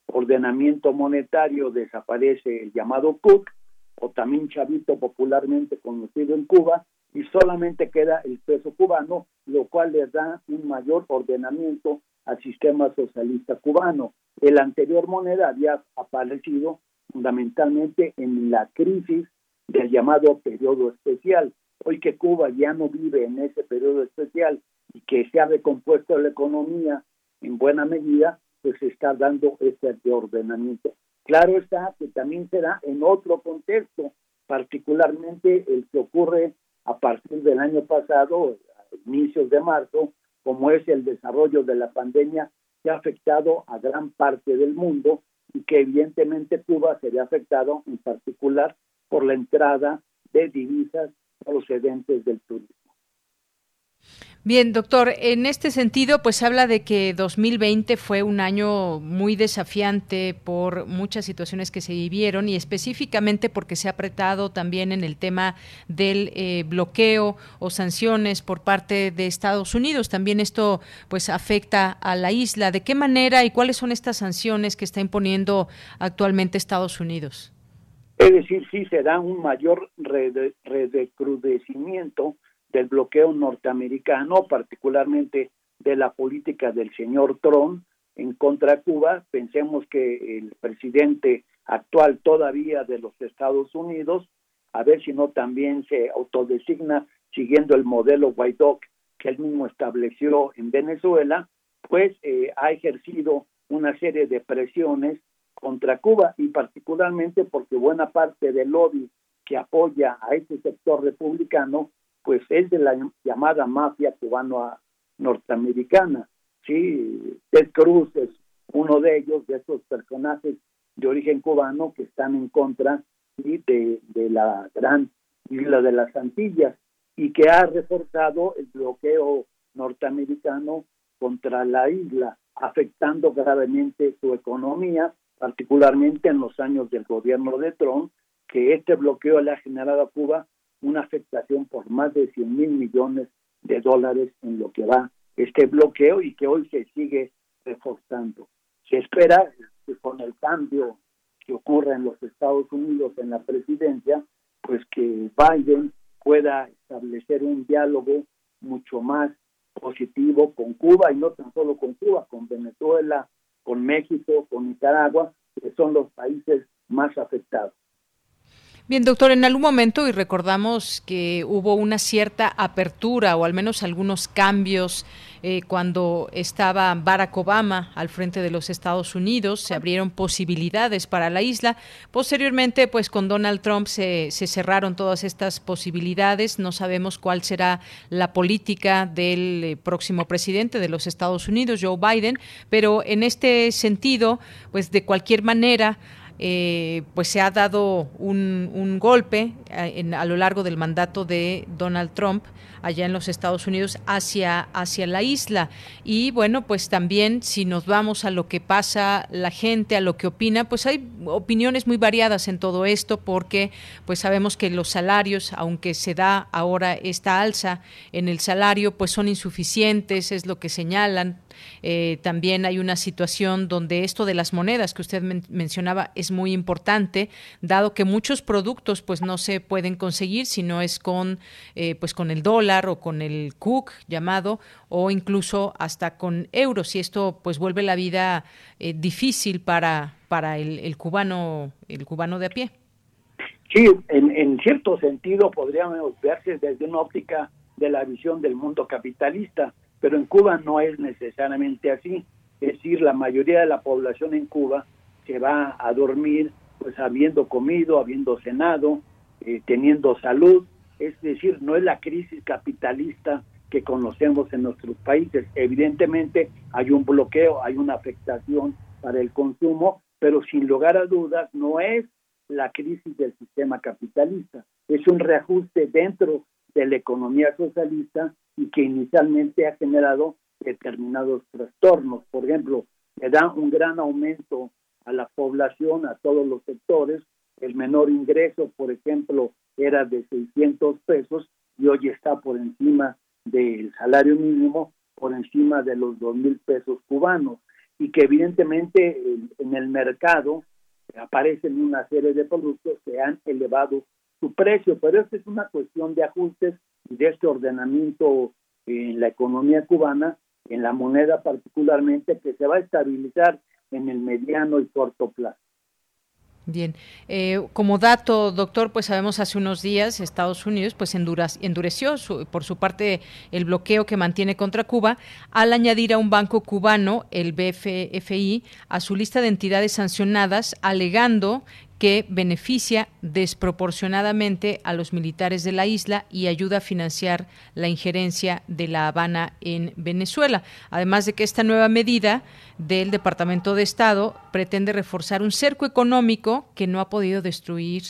ordenamiento monetario, desaparece el llamado Cook, o también chavito popularmente conocido en Cuba, y solamente queda el peso cubano, lo cual le da un mayor ordenamiento al sistema socialista cubano. El anterior moneda había aparecido fundamentalmente en la crisis del llamado periodo especial. Hoy que Cuba ya no vive en ese periodo especial y que se ha recompuesto la economía en buena medida, pues se está dando este reordenamiento. Claro está que también será en otro contexto, particularmente el que ocurre a partir del año pasado, a inicios de marzo, como es el desarrollo de la pandemia que ha afectado a gran parte del mundo y que evidentemente Cuba sería afectado en particular por la entrada de divisas procedentes del turismo. Bien, doctor, en este sentido, pues habla de que 2020 fue un año muy desafiante por muchas situaciones que se vivieron y específicamente porque se ha apretado también en el tema del eh, bloqueo o sanciones por parte de Estados Unidos. También esto, pues, afecta a la isla. ¿De qué manera y cuáles son estas sanciones que está imponiendo actualmente Estados Unidos? Es decir, sí se da un mayor redecrudecimiento del bloqueo norteamericano, particularmente de la política del señor Trump en contra Cuba. Pensemos que el presidente actual todavía de los Estados Unidos, a ver si no también se autodesigna siguiendo el modelo Guaidó que él mismo estableció en Venezuela, pues eh, ha ejercido una serie de presiones contra Cuba y particularmente porque buena parte del lobby que apoya a este sector republicano pues es de la llamada mafia cubano norteamericana. Sí, Ted Cruz es uno de ellos, de esos personajes de origen cubano que están en contra de, de la gran isla de las Antillas y que ha reforzado el bloqueo norteamericano contra la isla, afectando gravemente su economía, particularmente en los años del gobierno de Trump, que este bloqueo le ha generado a Cuba una afectación por más de 100 mil millones de dólares en lo que va este bloqueo y que hoy se sigue reforzando. Se espera que con el cambio que ocurra en los Estados Unidos en la presidencia, pues que Biden pueda establecer un diálogo mucho más positivo con Cuba y no tan solo con Cuba, con Venezuela, con México, con Nicaragua, que son los países más afectados. Bien, doctor, en algún momento, y recordamos que hubo una cierta apertura o al menos algunos cambios eh, cuando estaba Barack Obama al frente de los Estados Unidos, se abrieron posibilidades para la isla. Posteriormente, pues con Donald Trump se, se cerraron todas estas posibilidades. No sabemos cuál será la política del eh, próximo presidente de los Estados Unidos, Joe Biden, pero en este sentido, pues de cualquier manera, eh, pues se ha dado un, golpe eh, a lo largo del mandato de Donald Trump allá en los Estados Unidos hacia, hacia la isla. Y bueno, pues también si nos vamos a lo que pasa la gente, a lo que opina, pues hay opiniones muy variadas en todo esto porque pues sabemos que los salarios, aunque se da ahora esta alza en el salario, pues son insuficientes, es lo que señalan eh, también hay una situación donde esto de las monedas que usted mencionaba es muy importante, dado que muchos productos pues no se pueden conseguir si no es con eh, pues con el dólar o con el cook llamado o incluso hasta con euros y esto pues vuelve la vida eh, difícil para para el, cubano el cubano de a pie. Sí, en, en cierto sentido podríamos verse desde una óptica de la visión del mundo capitalista pero en Cuba no es necesariamente así. Es decir, la mayoría de la población en Cuba se va a dormir pues habiendo comido, habiendo cenado, eh, teniendo salud. Es decir, no es la crisis capitalista que conocemos en nuestros países. Evidentemente hay un bloqueo, hay una afectación para el consumo, pero sin lugar a dudas no es la crisis del sistema capitalista. Es un reajuste dentro de la economía socialista y que inicialmente ha generado determinados trastornos. Por ejemplo, que da un gran aumento a la población, a todos los sectores. El menor ingreso, por ejemplo, era de 600 pesos y hoy está por encima del salario mínimo, por encima de los 2 mil pesos cubanos. Y que evidentemente en, el mercado aparecen una serie de productos que han elevado su precio, pero esta es una cuestión de ajustes de este ordenamiento en la economía cubana, en la moneda particularmente, que se va a estabilizar en el mediano y corto plazo. Bien, eh, como dato, doctor, pues sabemos hace unos días Estados Unidos pues endureció por su parte el bloqueo que mantiene contra Cuba al añadir a un banco cubano, el BFFI, a su lista de entidades sancionadas, alegando que beneficia desproporcionadamente a los militares de la isla y ayuda a financiar la injerencia de La Habana en Venezuela. Además de que esta nueva medida del Departamento de Estado pretende reforzar un cerco económico que no ha podido destruir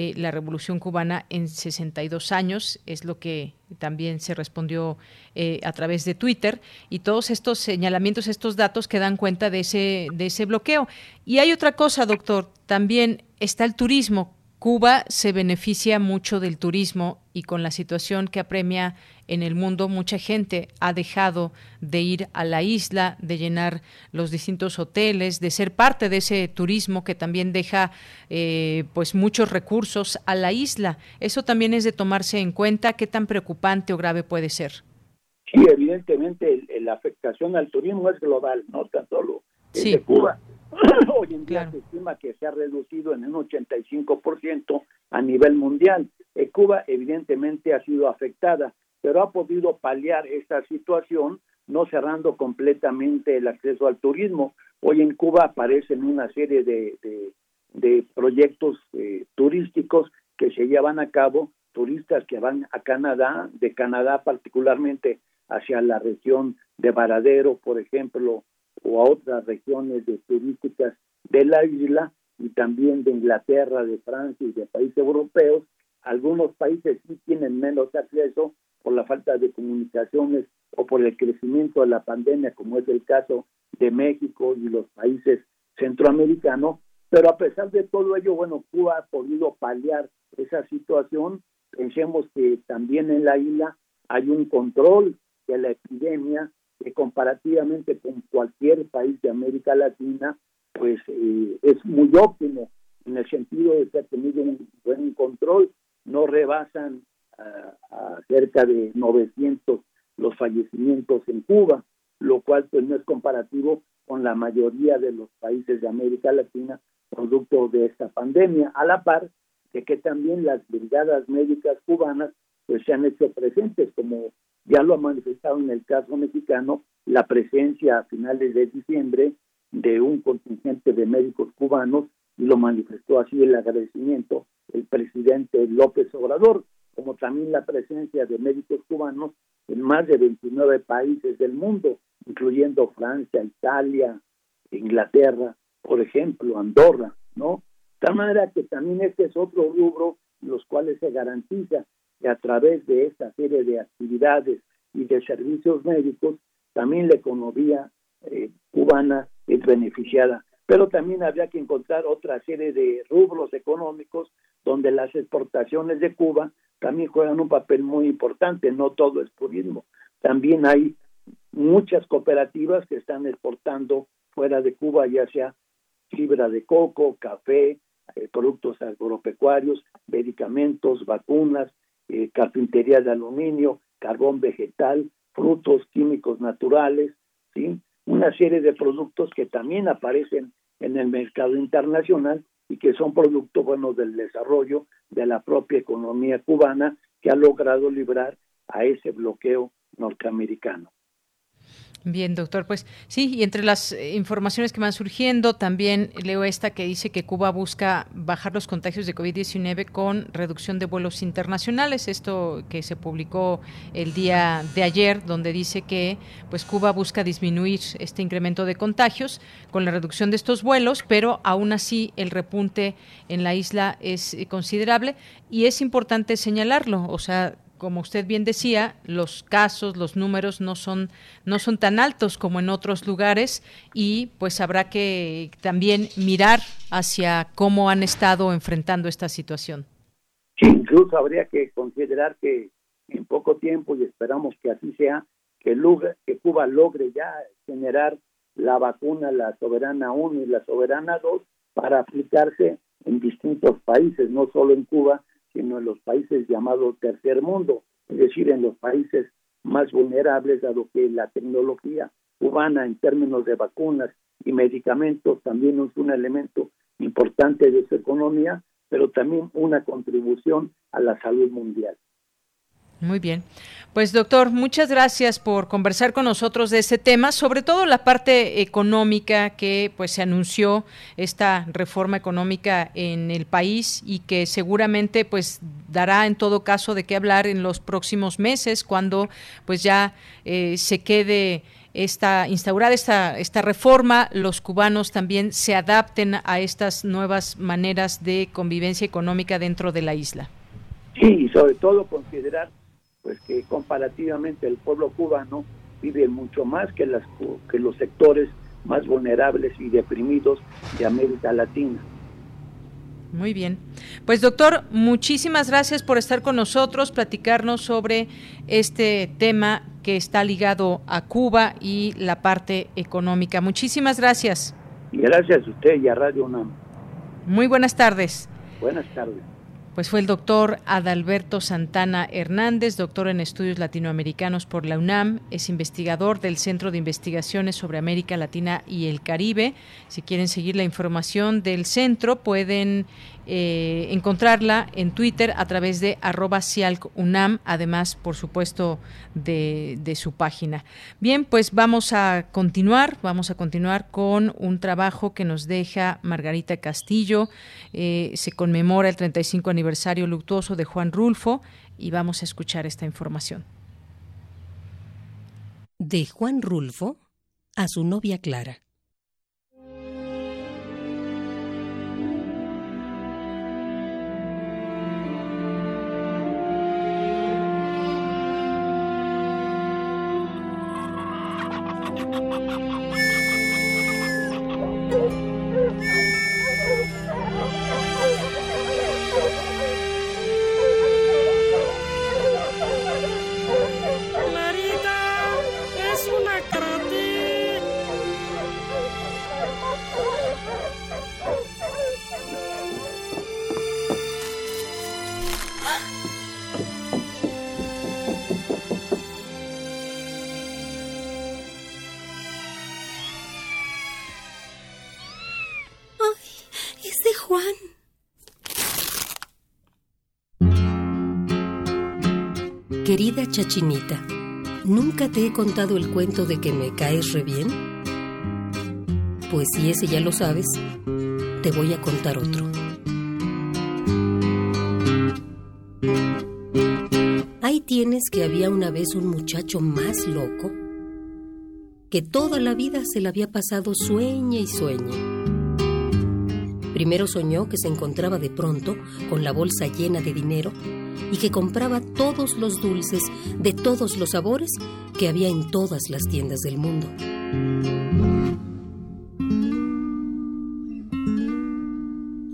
eh, la Revolución Cubana en 62 años, es lo que también se respondió eh, a través de Twitter, y todos estos señalamientos, estos datos que dan cuenta de ese, de ese bloqueo. Y hay otra cosa, doctor, también está el turismo. Cuba se beneficia mucho del turismo y con la situación que apremia en el mundo, mucha gente ha dejado de ir a la isla, de llenar los distintos hoteles, de ser parte de ese turismo que también deja eh, pues muchos recursos a la isla. Eso también es de tomarse en cuenta. ¿Qué tan preocupante o grave puede ser? Sí, evidentemente la afectación al turismo es global, no tan solo de Cuba. Hoy en día se estima que se ha reducido en un 85% a nivel mundial. Eh, Cuba evidentemente ha sido afectada, pero ha podido paliar esta situación no cerrando completamente el acceso al turismo. Hoy en Cuba aparecen una serie de, de, proyectos eh, turísticos que se llevan a cabo, turistas que van a Canadá, de Canadá particularmente hacia la región de Varadero, por ejemplo, o a otras regiones de turísticas de la isla y también de Inglaterra, de Francia y de países europeos. Algunos países sí tienen menos acceso por la falta de comunicaciones o por el crecimiento de la pandemia, como es el caso de México y los países centroamericanos, pero a pesar de todo ello, bueno, Cuba ha podido paliar esa situación. Pensemos que también en la isla hay un control de la epidemia que comparativamente con cualquier país de América Latina, pues eh, es muy óptimo en el sentido de que ha tenido un buen control, no rebasan a, cerca de 900 los fallecimientos en Cuba, lo cual pues no es comparativo con la mayoría de los países de América Latina producto de esta pandemia, a la par de que también las brigadas médicas cubanas pues se han hecho presentes como ya lo ha manifestado en el caso mexicano la presencia a finales de diciembre de un contingente de médicos cubanos y lo manifestó así el agradecimiento el presidente López Obrador, como también la presencia de médicos cubanos en más de 29 países del mundo, incluyendo Francia, Italia, Inglaterra, por ejemplo, Andorra, ¿no? De tal manera que también este es otro rubro en los cuales se garantiza que a través de esta serie de actividades y de servicios médicos, también la economía eh, cubana es beneficiada. Pero también habría que encontrar otra serie de rubros económicos donde las exportaciones de Cuba también juegan un papel muy importante, no todo es turismo. También hay muchas cooperativas que están exportando fuera de Cuba, ya sea fibra de coco, café, eh, productos agropecuarios, medicamentos, vacunas, eh, carpintería de aluminio, carbón vegetal, frutos químicos naturales, ¿sí? una serie de productos que también aparecen en el mercado internacional y que son producto bueno del desarrollo de la propia economía cubana que ha logrado librar a ese bloqueo norteamericano. Bien, doctor, pues sí, y entre las eh, informaciones que van surgiendo, también leo esta que dice que Cuba busca bajar los contagios de COVID-19 con reducción de vuelos internacionales. Esto que se publicó el día de ayer, donde dice que pues Cuba busca disminuir este incremento de contagios con la reducción de estos vuelos, pero aún así el repunte en la isla es considerable y es importante señalarlo. O sea, como usted bien decía, los casos, los números no son no son tan altos como en otros lugares y pues habrá que también mirar hacia cómo han estado enfrentando esta situación. Incluso habría que considerar que en poco tiempo y esperamos que así sea, que, que Cuba logre ya generar la vacuna, la soberana 1 y la soberana 2 para aplicarse en distintos países, no solo en Cuba, sino en los países llamados tercer mundo, es decir, en los países más vulnerables, dado que la tecnología cubana en términos de vacunas y medicamentos también es un elemento importante de su economía, pero también una contribución a la salud mundial. Muy bien. Pues doctor, muchas gracias por conversar con nosotros de este tema, sobre todo la parte económica que pues se anunció esta reforma económica en el país y que seguramente pues dará en todo caso de qué hablar en los próximos meses cuando pues ya eh, se quede esta instaurada esta esta reforma, los cubanos también se adapten a estas nuevas maneras de convivencia económica dentro de la isla. Sí, sobre todo considerar pues que comparativamente el pueblo cubano vive mucho más que, las, que los sectores más vulnerables y deprimidos de América Latina. Muy bien. Pues doctor, muchísimas gracias por estar con nosotros, platicarnos sobre este tema que está ligado a Cuba y la parte económica. Muchísimas gracias. Y gracias a usted y a Radio UNAM. Muy buenas tardes. Buenas tardes pues fue el doctor Adalberto Santana Hernández, doctor en estudios latinoamericanos por la UNAM, es investigador del Centro de Investigaciones sobre América Latina y el Caribe. Si quieren seguir la información del centro, pueden eh, encontrarla en Twitter a través de arroba cialcunam, además, por supuesto, de, su página. Bien, pues vamos a continuar, vamos a continuar con un trabajo que nos deja Margarita Castillo. Eh, se conmemora el 35 aniversario luctuoso de Juan Rulfo y vamos a escuchar esta información. De Juan Rulfo a su novia Clara. Chachinita, ¿nunca te he contado el cuento de que me caes re bien? Pues si ese ya lo sabes, te voy a contar otro. Ahí tienes que había una vez un muchacho más loco que toda la vida se le había pasado sueña y sueña. Primero soñó que se encontraba de pronto con la bolsa llena de dinero y que compraba todos los dulces de todos los sabores que había en todas las tiendas del mundo.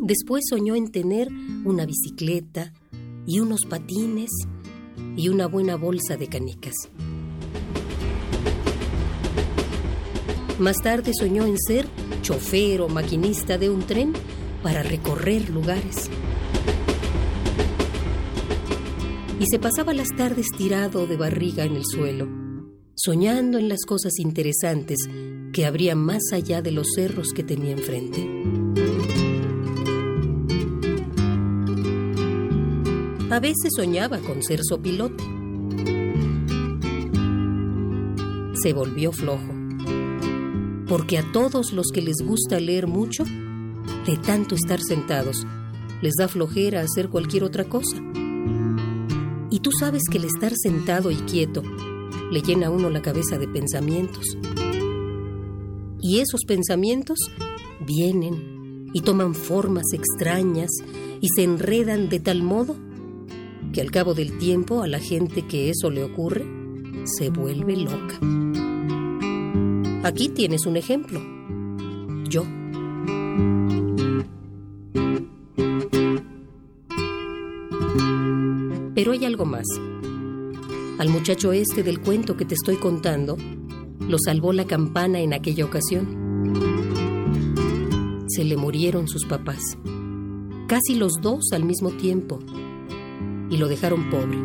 Después soñó en tener una bicicleta y unos patines y una buena bolsa de canicas. Más tarde soñó en ser chofer o maquinista de un tren para recorrer lugares y se pasaba las tardes tirado de barriga en el suelo, soñando en las cosas interesantes que habría más allá de los cerros que tenía enfrente. A veces soñaba con ser sopilote. Se volvió flojo, porque a todos los que les gusta leer mucho, de tanto estar sentados, les da flojera hacer cualquier otra cosa. Y tú sabes que el estar sentado y quieto le llena a uno la cabeza de pensamientos. Y esos pensamientos vienen y toman formas extrañas y se enredan de tal modo que al cabo del tiempo a la gente que eso le ocurre se vuelve loca. Aquí tienes un ejemplo. Yo. Pero hay algo más. Al muchacho este del cuento que te estoy contando, lo salvó la campana en aquella ocasión. Se le murieron sus papás, casi los dos al mismo tiempo, y lo dejaron pobre.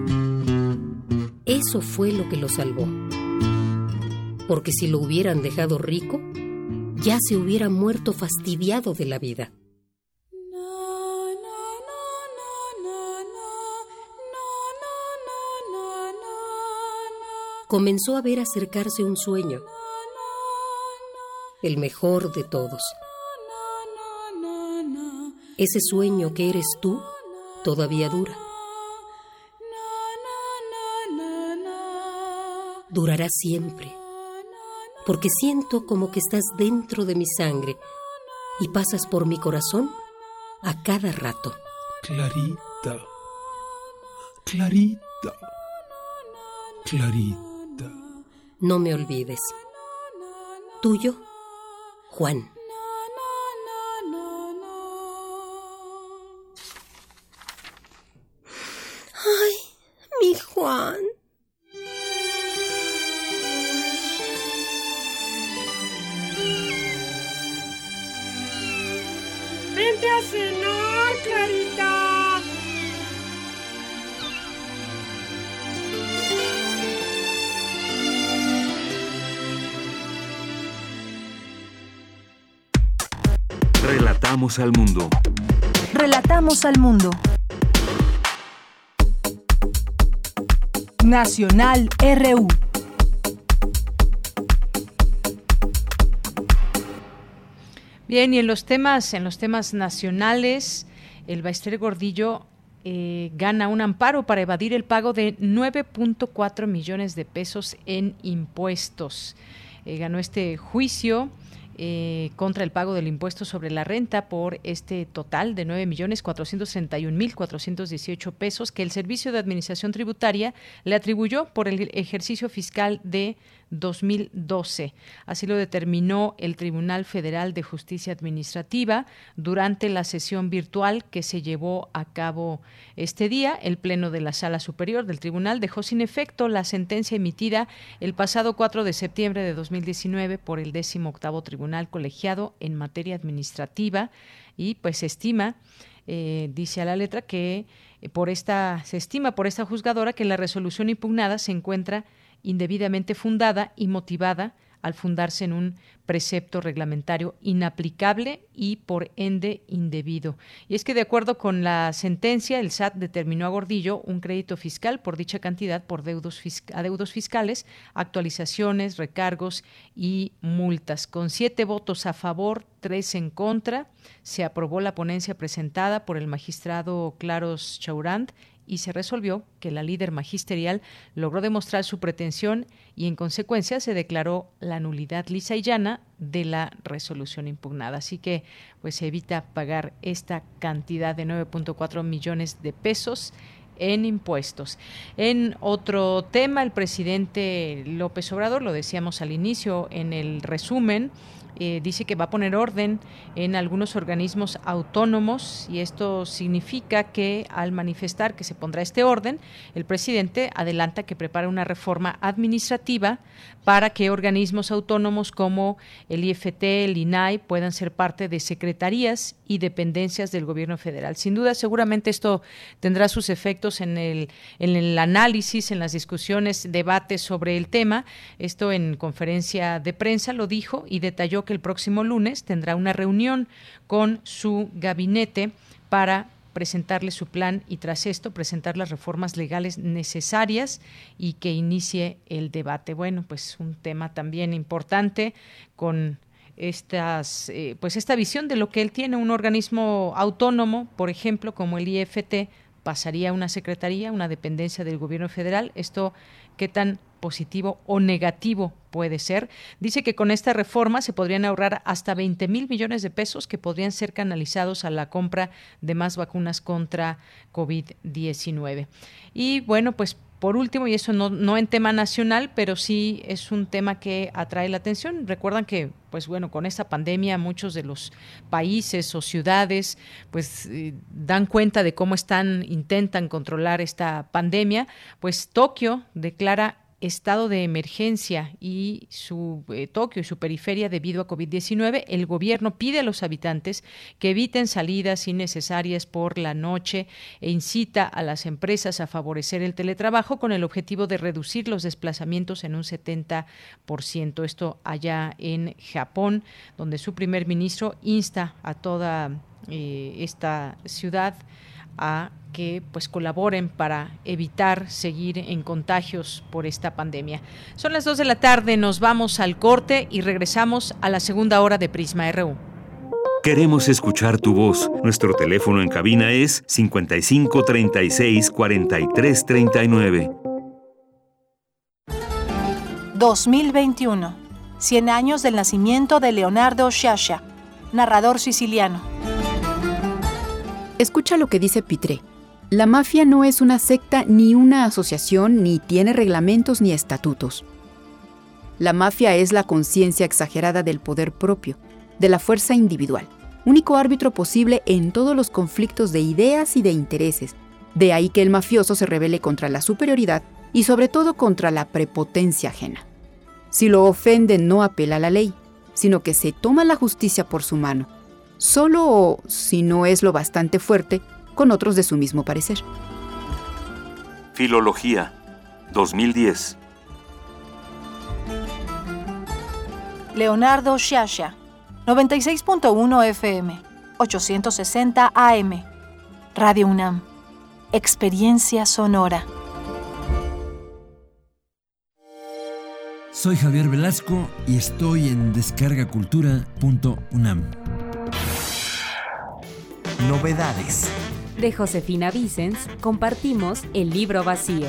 Eso fue lo que lo salvó. Porque si lo hubieran dejado rico, ya se hubiera muerto fastidiado de la vida. Comenzó a ver acercarse un sueño, el mejor de todos. Ese sueño que eres tú todavía dura. Durará siempre, porque siento como que estás dentro de mi sangre y pasas por mi corazón a cada rato. Clarita, Clarita, Clarita no me olvides. Tuyo, Juan. Relatamos al mundo. Relatamos al mundo. Nacional RU. Bien, y en los temas, en los temas nacionales, el Baester Gordillo eh, gana un amparo para evadir el pago de 9.4 millones de pesos en impuestos. Eh, ganó este juicio eh, contra el pago del impuesto sobre la renta por este total de 9.431.418 pesos que el Servicio de Administración Tributaria le atribuyó por el ejercicio fiscal de 2012. Así lo determinó el Tribunal Federal de Justicia Administrativa durante la sesión virtual que se llevó a cabo este día. El Pleno de la Sala Superior del Tribunal dejó sin efecto la sentencia emitida el pasado 4 de septiembre de 2019 por el 18 Tribunal Colegiado en materia administrativa y pues se estima, eh, dice a la letra, que eh, por esta, se estima por esta juzgadora que la resolución impugnada se encuentra indebidamente fundada y motivada al fundarse en un precepto reglamentario inaplicable y por ende indebido. Y es que de acuerdo con la sentencia, el SAT determinó a Gordillo un crédito fiscal por dicha cantidad por deudos adeudos fiscales, actualizaciones, recargos y multas. Con siete votos a favor, tres en contra, se aprobó la ponencia presentada por el magistrado Claros Chaurand y se resolvió que la líder magisterial logró demostrar su pretensión y en consecuencia se declaró la nulidad lisa y llana de la resolución impugnada. Así que pues se evita pagar esta cantidad de 9.4 millones de pesos en impuestos. En otro tema, el presidente López Obrador, lo decíamos al inicio en el resumen, eh, dice que va a poner orden en algunos organismos autónomos y esto significa que al manifestar que se pondrá este orden, el presidente adelanta que prepara una reforma administrativa para que organismos autónomos como el IFT, el INAI puedan ser parte de secretarías y dependencias del gobierno federal. Sin duda, seguramente esto tendrá sus efectos en el, en el análisis, en las discusiones, debates sobre el tema. Esto en conferencia de prensa lo dijo y detalló que el próximo lunes tendrá una reunión con su gabinete para presentarle su plan y tras esto presentar las reformas legales necesarias y que inicie el debate. Bueno, pues un tema también importante con estas eh, pues esta visión de lo que él tiene un organismo autónomo, por ejemplo, como el IFT pasaría a una secretaría, una dependencia del gobierno federal. Esto, ¿qué tan positivo o negativo puede ser. Dice que con esta reforma se podrían ahorrar hasta 20 mil millones de pesos que podrían ser canalizados a la compra de más vacunas contra COVID-19. Y bueno, pues por último, y eso no, no en tema nacional, pero sí es un tema que atrae la atención. Recuerdan que, pues bueno, con esta pandemia muchos de los países o ciudades, pues eh, dan cuenta de cómo están, intentan controlar esta pandemia. Pues Tokio declara estado de emergencia y su eh, Tokio y su periferia debido a COVID-19, el gobierno pide a los habitantes que eviten salidas innecesarias por la noche e incita a las empresas a favorecer el teletrabajo con el objetivo de reducir los desplazamientos en un 70%. Esto allá en Japón, donde su primer ministro insta a toda eh, esta ciudad a que pues colaboren para evitar seguir en contagios por esta pandemia. Son las 2 de la tarde, nos vamos al corte y regresamos a la segunda hora de Prisma RU. Queremos escuchar tu voz. Nuestro teléfono en cabina es 55 36 43 39. 2021. 100 años del nacimiento de Leonardo Sciascia, narrador siciliano. Escucha lo que dice Pitre. La mafia no es una secta ni una asociación, ni tiene reglamentos ni estatutos. La mafia es la conciencia exagerada del poder propio, de la fuerza individual, único árbitro posible en todos los conflictos de ideas y de intereses. De ahí que el mafioso se rebele contra la superioridad y sobre todo contra la prepotencia ajena. Si lo ofende no apela a la ley, sino que se toma la justicia por su mano solo si no es lo bastante fuerte con otros de su mismo parecer. Filología, 2010. Leonardo Sciascia, 96.1 FM, 860 AM. Radio UNAM. Experiencia sonora. Soy Javier Velasco y estoy en descargacultura.unam. Novedades. De Josefina Vicens compartimos El libro vacío.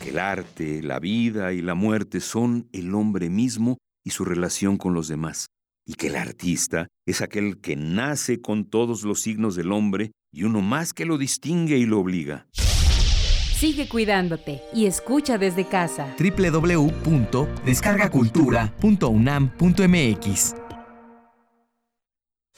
Que el arte, la vida y la muerte son el hombre mismo y su relación con los demás. Y que el artista es aquel que nace con todos los signos del hombre y uno más que lo distingue y lo obliga. Sigue cuidándote y escucha desde casa. www.descargacultura.unam.mx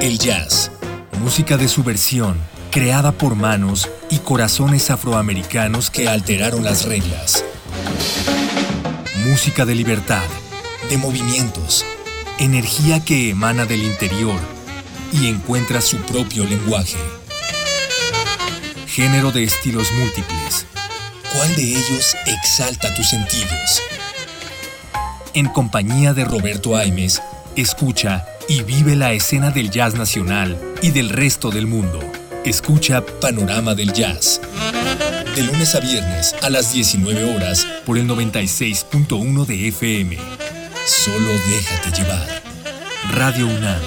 El jazz, música de subversión, creada por manos y corazones afroamericanos que alteraron las reglas. Música de libertad, de movimientos, energía que emana del interior y encuentra su propio lenguaje. Género de estilos múltiples. ¿Cuál de ellos exalta tus sentidos? En compañía de Roberto Aimes, escucha y vive la escena del jazz nacional y del resto del mundo. Escucha Panorama del Jazz. De lunes a viernes a las 19 horas por el 96.1 de FM. Solo déjate llevar. Radio UNAM.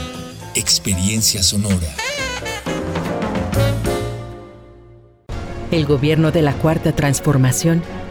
Experiencia sonora. El gobierno de la Cuarta Transformación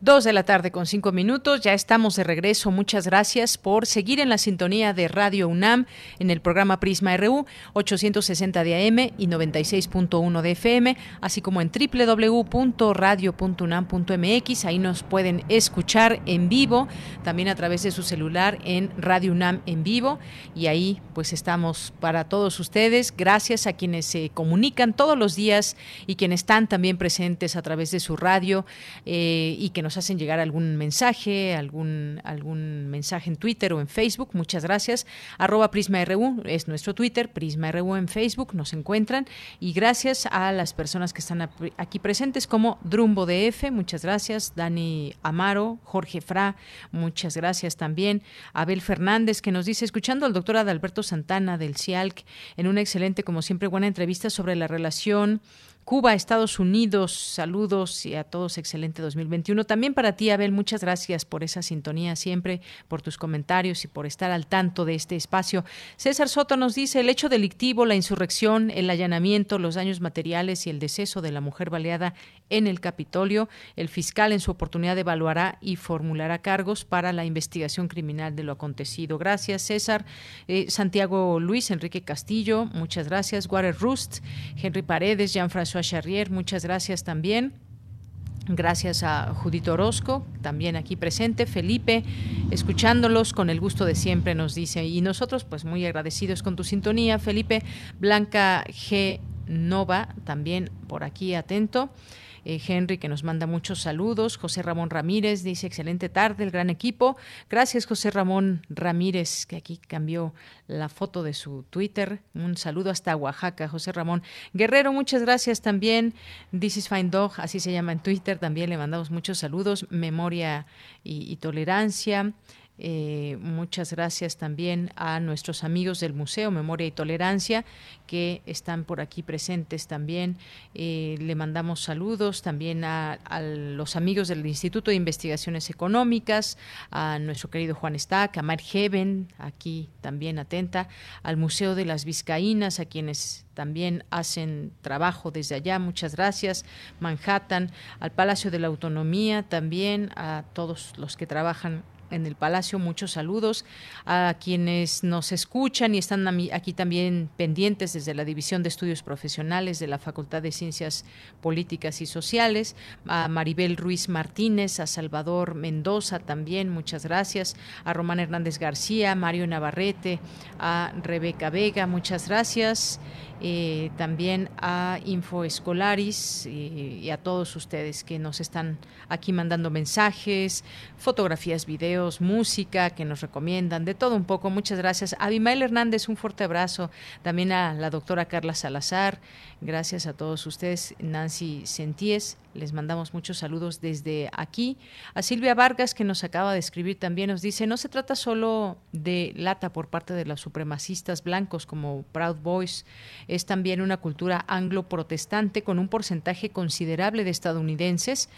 Dos de la tarde con cinco minutos, ya estamos de regreso. Muchas gracias por seguir en la sintonía de Radio UNAM en el programa Prisma RU 860 de AM y 96.1 de FM, así como en www.radio.unam.mx. Ahí nos pueden escuchar en vivo, también a través de su celular en Radio UNAM en vivo. Y ahí pues estamos para todos ustedes. Gracias a quienes se comunican todos los días y quienes están también presentes a través de su radio eh, y que nos hacen llegar algún mensaje, algún, algún mensaje en Twitter o en Facebook. Muchas gracias. Arroba Prisma es nuestro Twitter, Prisma RU en Facebook, nos encuentran. Y gracias a las personas que están aquí presentes como Drumbo DF, muchas gracias. Dani Amaro, Jorge Fra, muchas gracias también. Abel Fernández que nos dice, escuchando al doctor Adalberto Santana del CIALC en una excelente, como siempre, buena entrevista sobre la relación Cuba, Estados Unidos, saludos y a todos excelente 2021. También para ti, Abel, muchas gracias por esa sintonía siempre, por tus comentarios y por estar al tanto de este espacio. César Soto nos dice, el hecho delictivo, la insurrección, el allanamiento, los daños materiales y el deceso de la mujer baleada en el Capitolio, el fiscal en su oportunidad evaluará y formulará cargos para la investigación criminal de lo acontecido. Gracias, César. Eh, Santiago Luis, Enrique Castillo, muchas gracias. Water Rust, Henry Paredes, Jean-François Charrier, muchas gracias también. Gracias a Judito Orozco, también aquí presente, Felipe, escuchándolos con el gusto de siempre, nos dice. Y nosotros, pues muy agradecidos con tu sintonía, Felipe. Blanca G. Nova, también por aquí atento. Eh, Henry que nos manda muchos saludos, José Ramón Ramírez dice excelente tarde, el gran equipo. Gracias José Ramón Ramírez, que aquí cambió la foto de su Twitter. Un saludo hasta Oaxaca, José Ramón Guerrero, muchas gracias también. This is Fine Dog, así se llama en Twitter, también le mandamos muchos saludos. Memoria y tolerancia. Eh, muchas gracias también a nuestros amigos del Museo Memoria y Tolerancia que están por aquí presentes también. Eh, le mandamos saludos también a, los amigos del Instituto de Investigaciones Económicas, a nuestro querido Juan Stack, a Mar Heaven, aquí también atenta, al Museo de las Vizcaínas, a quienes también hacen trabajo desde allá. Muchas gracias. Manhattan, al Palacio de la Autonomía, también a todos los que trabajan en el Palacio. Muchos saludos a quienes nos escuchan y están aquí también pendientes desde la División de Estudios Profesionales de la Facultad de Ciencias Políticas y Sociales, a Maribel Ruiz Martínez, a Salvador Mendoza también, muchas gracias, a Román Hernández García, Mario Navarrete, a Rebeca Vega, muchas gracias. Eh, también a Infoescolaris y, y a todos ustedes que nos están aquí mandando mensajes, fotografías, videos, música que nos recomiendan, de todo un poco. Muchas gracias. Abimael Hernández, un fuerte abrazo. También a la doctora Carla Salazar. Gracias a todos ustedes. Nancy Senties, Les mandamos muchos saludos desde aquí. A Silvia Vargas, que nos acaba de escribir también, nos dice, no se trata solo de lata por parte de los supremacistas blancos como Proud Boys, es también una cultura anglo-protestante con un porcentaje considerable de estadounidenses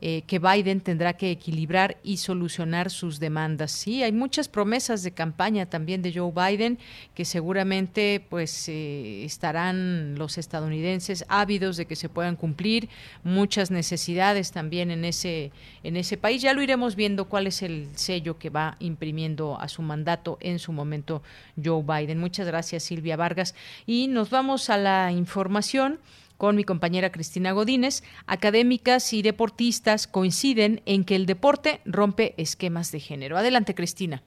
eh, que Biden tendrá que equilibrar y solucionar sus demandas. Sí, hay muchas promesas de campaña también de Joe Biden que seguramente pues eh, estarán los estadounidenses ávidos de que se puedan cumplir, muchas necesidades también en ese en ese país. Ya lo iremos viendo cuál es el sello que va imprimiendo a su mandato en su momento Joe Biden. Muchas gracias Silvia Vargas y nos vamos a la información con mi compañera Cristina Godínez, académicas y deportistas coinciden en que el deporte rompe esquemas de género. Adelante, Cristina.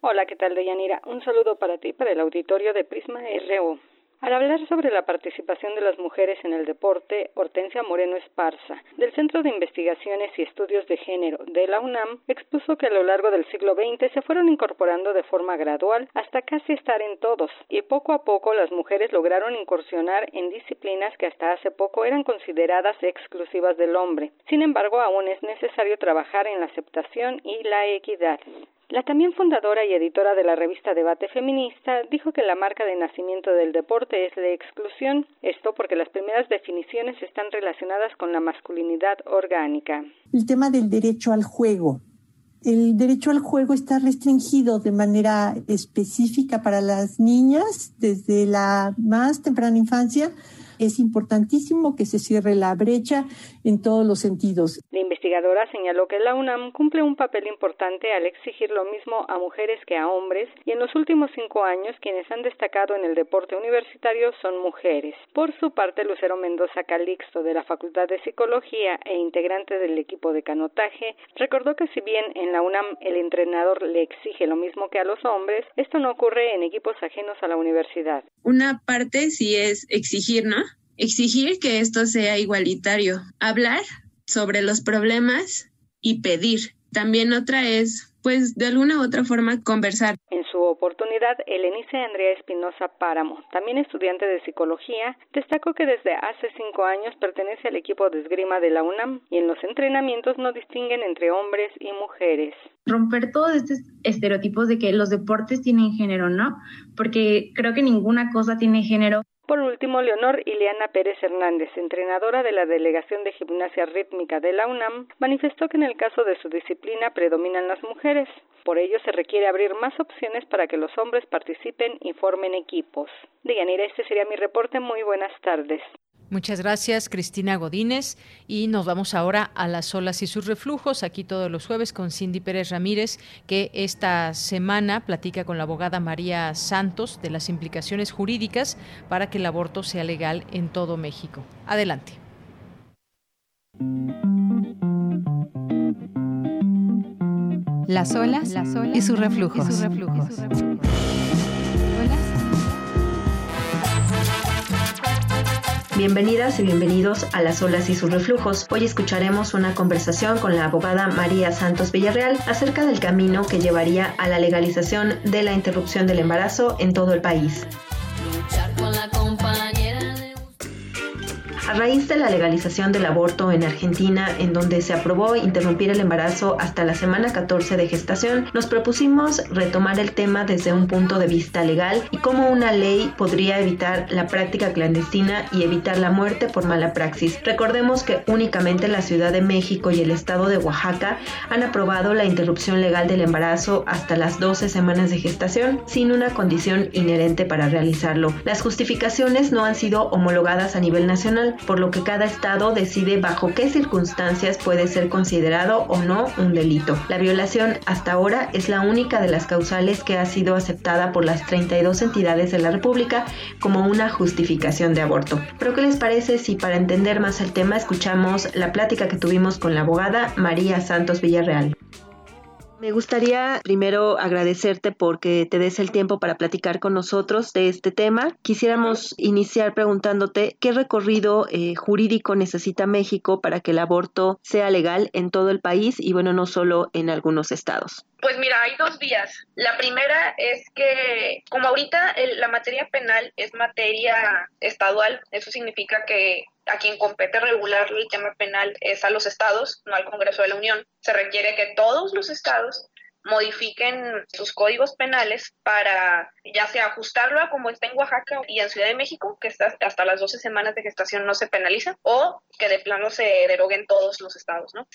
Hola, ¿qué tal, Deyanira? Un saludo para ti, para el auditorio de Prisma RU. Al hablar sobre la participación de las mujeres en el deporte, Hortensia Moreno Esparza, del Centro de Investigaciones y Estudios de Género de la UNAM, expuso que a lo largo del siglo XX se fueron incorporando de forma gradual hasta casi estar en todos, y poco a poco las mujeres lograron incursionar en disciplinas que hasta hace poco eran consideradas exclusivas del hombre. Sin embargo, aún es necesario trabajar en la aceptación y la equidad. La también fundadora y editora de la revista Debate Feminista dijo que la marca de nacimiento del deporte es la exclusión, esto porque las primeras definiciones están relacionadas con la masculinidad orgánica. El tema del derecho al juego. El derecho al juego está restringido de manera específica para las niñas desde la más temprana infancia es importantísimo que se cierre la brecha en todos los sentidos. La investigadora señaló que la UNAM cumple un papel importante al exigir lo mismo a mujeres que a hombres y en los últimos cinco años quienes han destacado en el deporte universitario son mujeres. Por su parte, Lucero Mendoza Calixto de la Facultad de Psicología e integrante del equipo de canotaje recordó que si bien en la UNAM el entrenador le exige lo mismo que a los hombres, esto no ocurre en equipos ajenos a la universidad. Una parte sí es exigir, ¿no? exigir que esto sea igualitario, hablar sobre los problemas y pedir. También otra es, pues, de alguna u otra forma conversar. En su oportunidad, Elenice Andrea Espinosa Páramo, también estudiante de psicología, destacó que desde hace cinco años pertenece al equipo de esgrima de la UNAM y en los entrenamientos no distinguen entre hombres y mujeres. Romper todos estos estereotipos de que los deportes tienen género, ¿no? Porque creo que ninguna cosa tiene género. Por último, Leonor Ileana Pérez Hernández, entrenadora de la Delegación de Gimnasia Rítmica de la UNAM, manifestó que en el caso de su disciplina predominan las mujeres. Por ello, se requiere abrir más opciones para que los hombres participen y formen equipos. Deyanira, este sería mi reporte. Muy buenas tardes. Muchas gracias, Cristina Godínez. Y nos vamos ahora a las olas y sus reflujos, aquí todos los jueves con Cindy Pérez Ramírez, que esta semana platica con la abogada María Santos de las implicaciones jurídicas para que el aborto sea legal en todo México. Adelante. Las olas, y sus reflujos. Y sus reflujos. Bienvenidas y bienvenidos a Las olas y sus reflujos. Hoy escucharemos una conversación con la abogada María Santos Villarreal acerca del camino que llevaría a la legalización de la interrupción del embarazo en todo el país. A raíz de la legalización del aborto en Argentina, en donde se aprobó interrumpir el embarazo hasta la semana 14 de gestación, nos propusimos retomar el tema desde un punto de vista legal y cómo una ley podría evitar la práctica clandestina y evitar la muerte por mala praxis. Recordemos que únicamente la Ciudad de México y el estado de Oaxaca han aprobado la interrupción legal del embarazo hasta las 12 semanas de gestación sin una condición inherente para realizarlo. Las justificaciones no han sido homologadas a nivel nacional, por lo que cada estado decide bajo qué circunstancias puede ser considerado o no un delito. La violación hasta ahora es la única de las causales que ha sido aceptada por las 32 entidades de la República como una justificación de aborto. Pero ¿qué les parece si para entender más el tema escuchamos la plática que tuvimos con la abogada María Santos Villarreal? Me gustaría primero agradecerte porque te des el tiempo para platicar con nosotros de este tema. Quisiéramos iniciar preguntándote qué recorrido eh, jurídico necesita México para que el aborto sea legal en todo el país y bueno, no solo en algunos estados. Pues mira, hay dos vías. La primera es que como ahorita la materia penal es materia estadual, eso significa que a quien compete regular el tema penal es a los estados, no al Congreso de la Unión. Se requiere que todos los estados modifiquen sus códigos penales para ya sea ajustarlo a como está en Oaxaca y en Ciudad de México, que está hasta las 12 semanas de gestación no se penaliza, o que de plano se deroguen todos los estados, ¿no?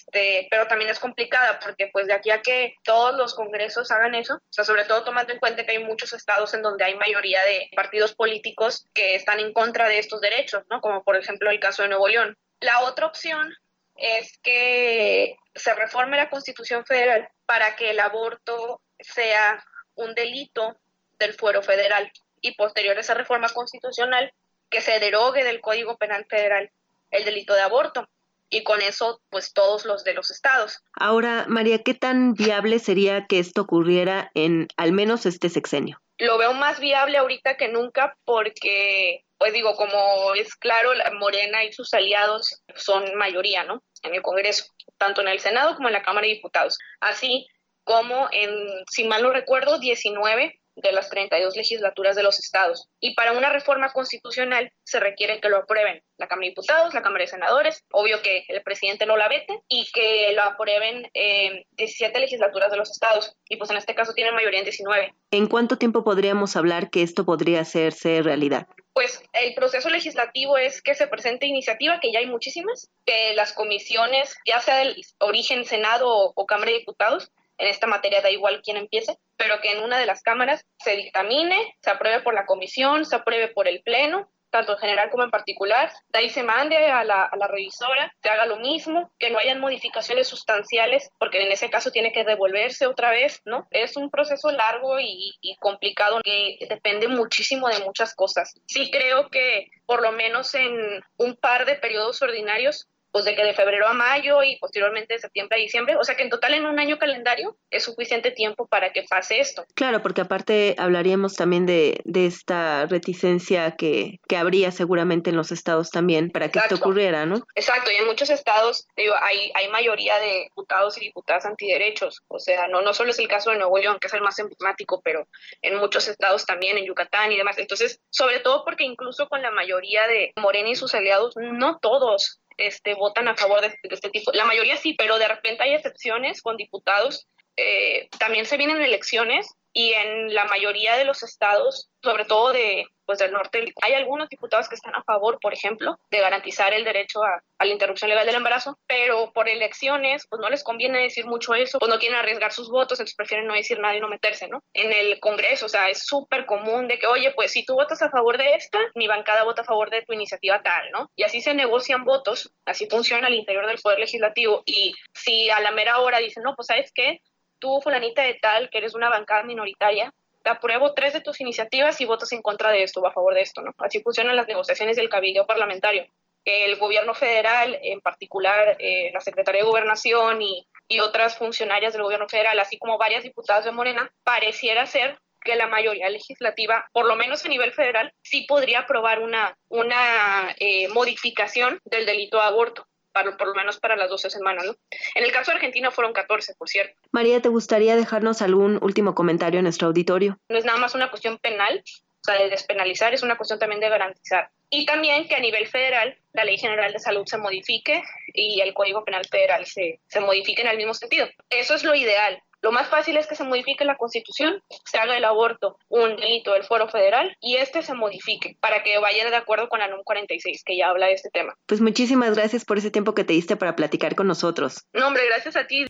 pero también es complicada porque pues de aquí a que todos los congresos hagan eso, o sea, sobre todo tomando en cuenta que hay muchos estados en donde hay mayoría de partidos políticos que están en contra de estos derechos, ¿no? Como por ejemplo el caso de Nuevo León. La otra opción es que se reforme la Constitución Federal para que el aborto sea un delito del fuero federal y posterior a esa reforma constitucional que se derogue del Código Penal Federal el delito de aborto y con eso pues todos los de los estados. Ahora, María, ¿qué tan viable sería que esto ocurriera en al menos este sexenio? Lo veo más viable ahorita que nunca porque pues digo, como es claro, la Morena y sus aliados son mayoría, ¿no? En el Congreso, tanto en el Senado como en la Cámara de Diputados. Así como en, si mal no recuerdo, 19 de las 32 legislaturas de los estados. Y para una reforma constitucional se requiere que lo aprueben la Cámara de Diputados, la Cámara de Senadores, obvio que el presidente no la vete y que lo aprueben eh, 17 legislaturas de los estados. Y pues en este caso tienen mayoría en 19. ¿En cuánto tiempo podríamos hablar que esto podría hacerse realidad? Pues el proceso legislativo es que se presente iniciativa, que ya hay muchísimas, que las comisiones, ya sea del origen Senado o, o Cámara de Diputados, en esta materia da igual quién empiece, pero que en una de las cámaras se dictamine, se apruebe por la comisión, se apruebe por el pleno, tanto en general como en particular, de ahí se mande a la, a la revisora, se haga lo mismo, que no hayan modificaciones sustanciales, porque en ese caso tiene que devolverse otra vez, ¿no? Es un proceso largo y, y complicado que depende muchísimo de muchas cosas. Sí creo que por lo menos en un par de periodos ordinarios pues de que de febrero a mayo y posteriormente de septiembre a diciembre, o sea que en total en un año calendario es suficiente tiempo para que pase esto. Claro, porque aparte hablaríamos también de, de esta reticencia que, que, habría seguramente en los estados también para que Exacto. esto ocurriera, ¿no? Exacto, y en muchos estados digo, hay, hay mayoría de diputados y diputadas antiderechos, o sea, no, no solo es el caso de Nuevo León, que es el más emblemático, pero en muchos estados también, en Yucatán y demás. Entonces, sobre todo porque incluso con la mayoría de Morena y sus aliados, no todos este, votan a favor de, este tipo. La mayoría sí, pero de repente hay excepciones con diputados. Eh, también se vienen elecciones y en la mayoría de los estados, sobre todo de, pues, del norte, hay algunos diputados que están a favor, por ejemplo, de garantizar el derecho a, la interrupción legal del embarazo, pero por elecciones, pues no les conviene decir mucho eso, pues no quieren arriesgar sus votos, entonces prefieren no decir nada y no meterse, ¿no? En el Congreso, o sea, es súper común de que, oye, pues si tú votas a favor de esta, mi bancada vota a favor de tu iniciativa tal, ¿no? Y así se negocian votos, así funciona al interior del Poder Legislativo, y si a la mera hora dicen, no, pues sabes qué, tú, fulanita de tal, que eres una bancada minoritaria, te apruebo tres de tus iniciativas y votas en contra de esto o a favor de esto, ¿no? Así funcionan las negociaciones del cabildo parlamentario. El gobierno federal, en particular eh, la Secretaría de Gobernación y, y otras funcionarias del gobierno federal, así como varias diputadas de Morena, pareciera ser que la mayoría legislativa, por lo menos a nivel federal, sí podría aprobar una, una eh, modificación del delito de aborto para, por lo menos para las 12 semanas. ¿no? En el caso de Argentina fueron 14, por cierto. María, ¿te gustaría dejarnos algún último comentario en nuestro auditorio? No es nada más una cuestión penal, o sea, de despenalizar, es una cuestión también de garantizar. Y también que a nivel federal la Ley General de Salud se modifique y el Código Penal Federal se, se modifique en el mismo sentido. Eso es lo ideal, lo más fácil es que se modifique la Constitución, se haga el aborto un delito del fuero federal y este se modifique para que vaya de acuerdo con la NUM 46 que ya habla de este tema. Pues muchísimas gracias por ese tiempo que te diste para platicar con nosotros. No, hombre, gracias a ti.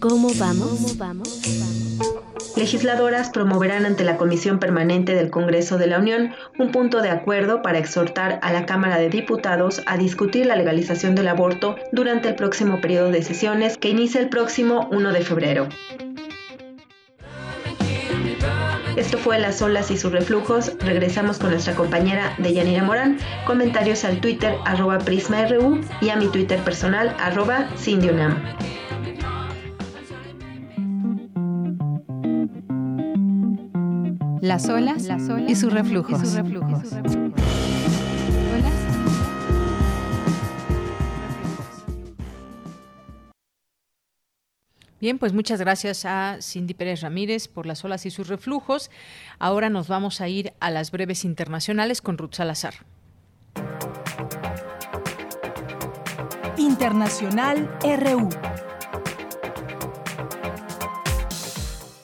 ¿Cómo vamos? ¿Cómo vamos? Legisladoras promoverán ante la Comisión Permanente del Congreso de la Unión un punto de acuerdo para exhortar a la Cámara de Diputados a discutir la legalización del aborto durante el próximo periodo de sesiones que inicia el próximo 1 de febrero. Esto fue Las olas y sus reflujos. Regresamos con nuestra compañera Deyanira Morán. Comentarios al Twitter arroba PrismaRU y a mi Twitter personal arroba. Las olas, Las olas y sus reflujos. Y sus reflujos. Bien, pues muchas gracias a Cindy Pérez Ramírez por las olas y sus reflujos. Ahora nos vamos a ir a las breves internacionales con Ruth Salazar. Internacional RU.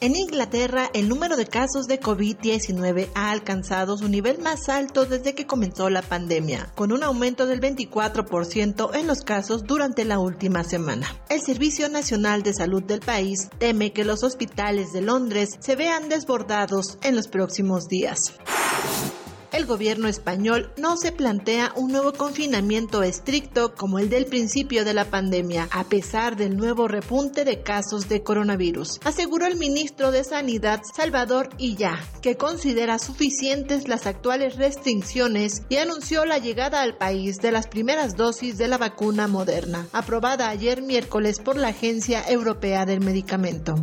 En Inglaterra, el número de casos de COVID-19 ha alcanzado su nivel más alto desde que comenzó la pandemia, con un aumento del 24% en los casos durante la última semana. El Servicio Nacional de Salud del país teme que los hospitales de Londres se vean desbordados en los próximos días el gobierno español no se plantea un nuevo confinamiento estricto como el del principio de la pandemia, a pesar del nuevo repunte de casos de coronavirus, aseguró el ministro de Sanidad Salvador Illa, que considera suficientes las actuales restricciones y anunció la llegada al país de las primeras dosis de la vacuna moderna, aprobada ayer miércoles por la Agencia Europea del Medicamento.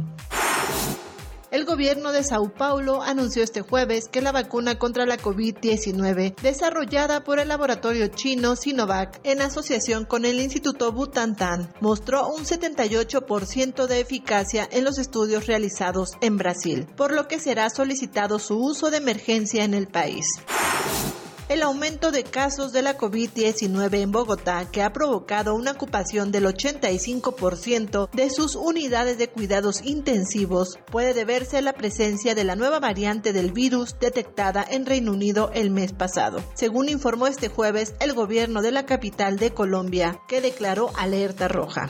El gobierno de Sao Paulo anunció este jueves que la vacuna contra la COVID-19, desarrollada por el laboratorio chino Sinovac en asociación con el Instituto Butantan, mostró un 78% de eficacia en los estudios realizados en Brasil, por lo que será solicitado su uso de emergencia en el país el aumento de casos de la COVID-19 en Bogotá, que ha provocado una ocupación del 85% de sus unidades de cuidados intensivos, puede deberse a la presencia de la nueva variante del virus detectada en Reino Unido el mes pasado, según informó este jueves el gobierno de la capital de Colombia, que declaró alerta roja.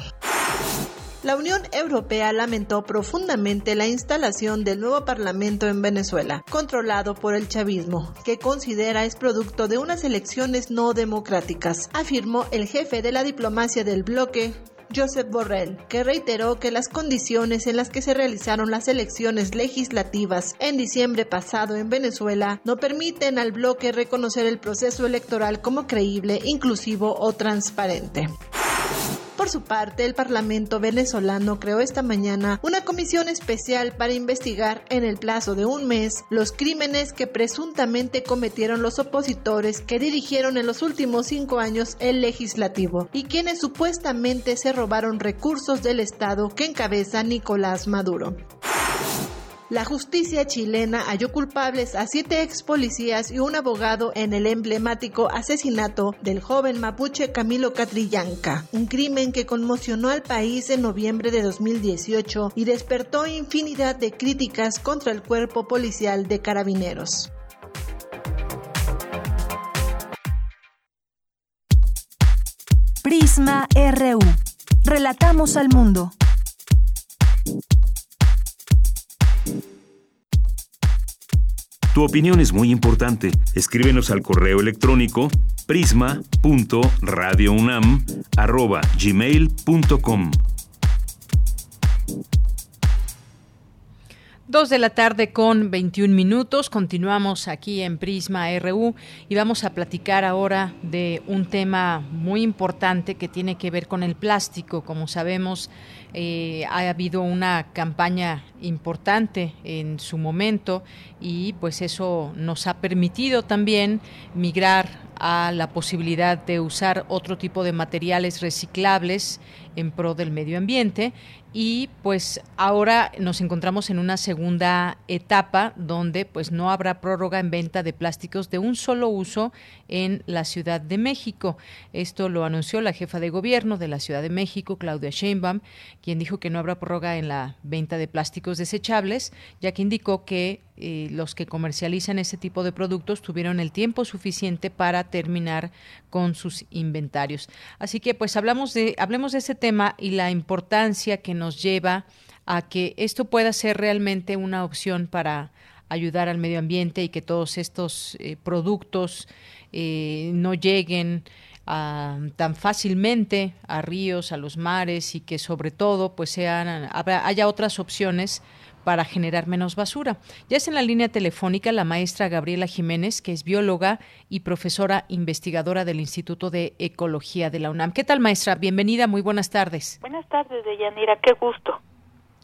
La Unión Europea lamentó profundamente la instalación del nuevo Parlamento en Venezuela, controlado por el chavismo, que considera es producto de unas elecciones no democráticas, afirmó el jefe de la diplomacia del bloque, Josep Borrell, que reiteró que las condiciones en las que se realizaron las elecciones legislativas en diciembre pasado en Venezuela no permiten al bloque reconocer el proceso electoral como creíble, inclusivo o transparente. Por su parte, el Parlamento venezolano creó esta mañana una comisión especial para investigar en el plazo de un mes los crímenes que presuntamente cometieron los opositores que dirigieron en los últimos cinco años el legislativo y quienes supuestamente se robaron recursos del Estado que encabeza Nicolás Maduro. La justicia chilena halló culpables a siete ex policías y un abogado en el emblemático asesinato del joven mapuche Camilo Catrillanca, un crimen que conmocionó al país en noviembre de 2018 y despertó infinidad de críticas contra el cuerpo policial de carabineros. Prisma RU. Relatamos al mundo. Tu opinión es muy importante. Escríbenos al correo electrónico prisma.radiounam@gmail.com. Dos de la tarde con 21 minutos. Continuamos aquí en Prisma RU y vamos a platicar ahora de un tema muy importante que tiene que ver con el plástico. Como sabemos, eh, ha habido una campaña importante en su momento y pues eso nos ha permitido también migrar a la posibilidad de usar otro tipo de materiales reciclables en pro del medio ambiente y pues ahora nos encontramos en una segunda etapa donde pues no habrá prórroga en venta de plásticos de un solo uso en la Ciudad de México. Esto lo anunció la jefa de gobierno de la Ciudad de México, Claudia Sheinbaum, quien dijo que no habrá prórroga en la venta de plásticos desechables, ya que indicó que eh, los que comercializan ese tipo de productos tuvieron el tiempo suficiente para terminar con sus inventarios. Así que pues hablamos de hablemos de ese tema y la importancia que nos lleva a que esto pueda ser realmente una opción para ayudar al medio ambiente y que todos estos eh, productos eh, no lleguen tan fácilmente a ríos, a los mares y que sobre todo pues sean haya otras opciones para generar menos basura. Ya es en la línea telefónica la maestra Gabriela Jiménez, que es bióloga y profesora investigadora del Instituto de Ecología de la UNAM. ¿Qué tal, maestra? Bienvenida, muy buenas tardes. Buenas tardes, Deyanira, qué gusto.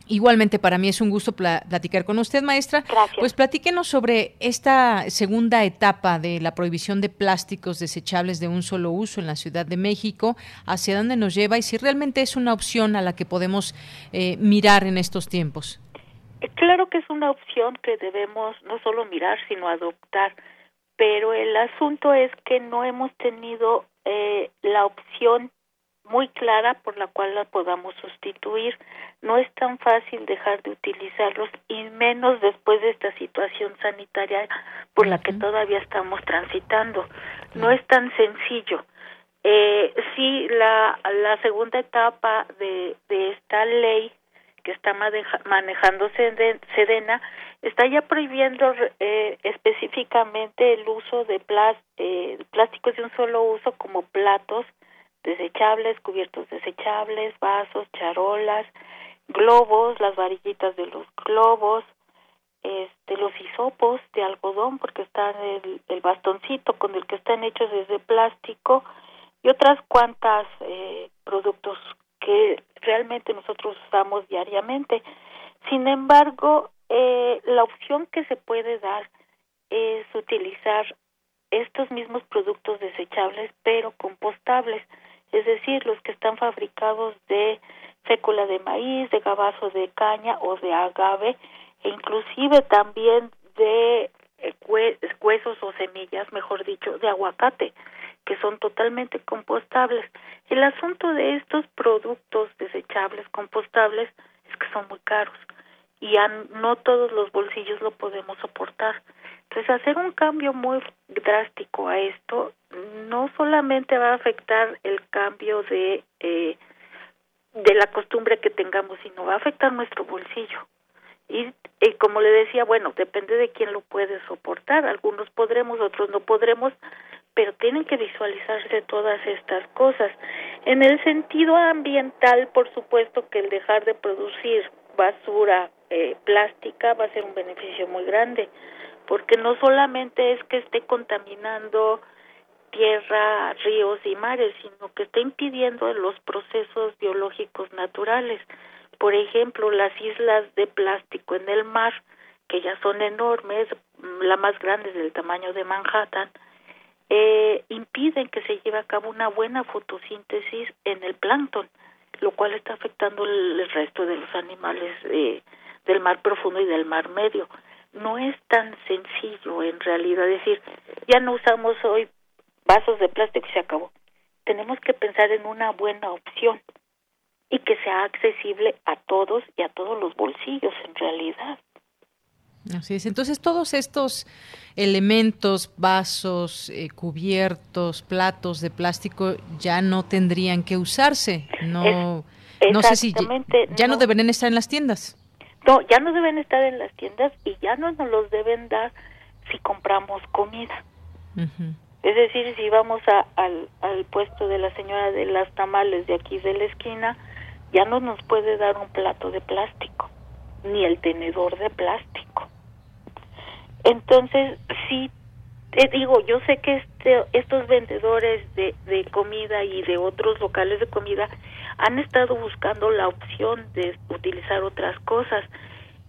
Igualmente para mí es un gusto platicar con usted, maestra. Gracias. Pues platíquenos sobre esta segunda etapa de la prohibición de plásticos desechables de un solo uso en la Ciudad de México, hacia dónde nos lleva y si realmente es una opción a la que podemos eh, mirar en estos tiempos. Claro que es una opción que debemos no solo mirar, sino adoptar, pero el asunto es que no hemos tenido eh, la opción muy clara por la cual la podamos sustituir. No es tan fácil dejar de utilizarlos y menos después de esta situación sanitaria por la que todavía estamos transitando. No es tan sencillo. Eh, sí, la, la segunda etapa de, de esta ley que está manejando Sedena está ya prohibiendo eh, específicamente el uso de eh, plásticos de un solo uso como platos, desechables, cubiertos desechables, vasos, charolas, globos, las varillitas de los globos, este, los hisopos de algodón, porque están el, el bastoncito con el que están hechos desde plástico y otras cuantas eh, productos que realmente nosotros usamos diariamente. Sin embargo, eh, la opción que se puede dar es utilizar estos mismos productos desechables pero compostables es decir, los que están fabricados de fécula de maíz, de gabazo de caña o de agave, e inclusive también de huesos o semillas, mejor dicho, de aguacate, que son totalmente compostables. El asunto de estos productos desechables, compostables, es que son muy caros y no todos los bolsillos lo podemos soportar. Entonces, hacer un cambio muy drástico a esto no solamente va a afectar el cambio de eh, de la costumbre que tengamos, sino va a afectar nuestro bolsillo. Y, y, como le decía, bueno, depende de quién lo puede soportar. Algunos podremos, otros no podremos, pero tienen que visualizarse todas estas cosas. En el sentido ambiental, por supuesto que el dejar de producir basura eh, plástica va a ser un beneficio muy grande porque no solamente es que esté contaminando tierra, ríos y mares, sino que está impidiendo los procesos biológicos naturales. Por ejemplo, las islas de plástico en el mar, que ya son enormes, la más grande del tamaño de Manhattan, eh, impiden que se lleve a cabo una buena fotosíntesis en el plancton, lo cual está afectando el, resto de los animales eh, del mar profundo y del mar medio no es tan sencillo en realidad decir, ya no usamos hoy vasos de plástico y se acabó. Tenemos que pensar en una buena opción y que sea accesible a todos y a todos los bolsillos en realidad. Así es. Entonces todos estos elementos, vasos, eh, cubiertos, platos de plástico ya no tendrían que usarse. No, no sé si ya, no deberían estar en las tiendas. No, ya no deben estar en las tiendas y ya no nos los deben dar si compramos comida. Es decir, si vamos a, al, al puesto de la señora de las tamales de aquí de la esquina, ya no nos puede dar un plato de plástico, ni el tenedor de plástico. Entonces, sí, te digo, yo sé que este, estos vendedores de, de comida y de otros locales de comida han estado buscando la opción de utilizar otras cosas.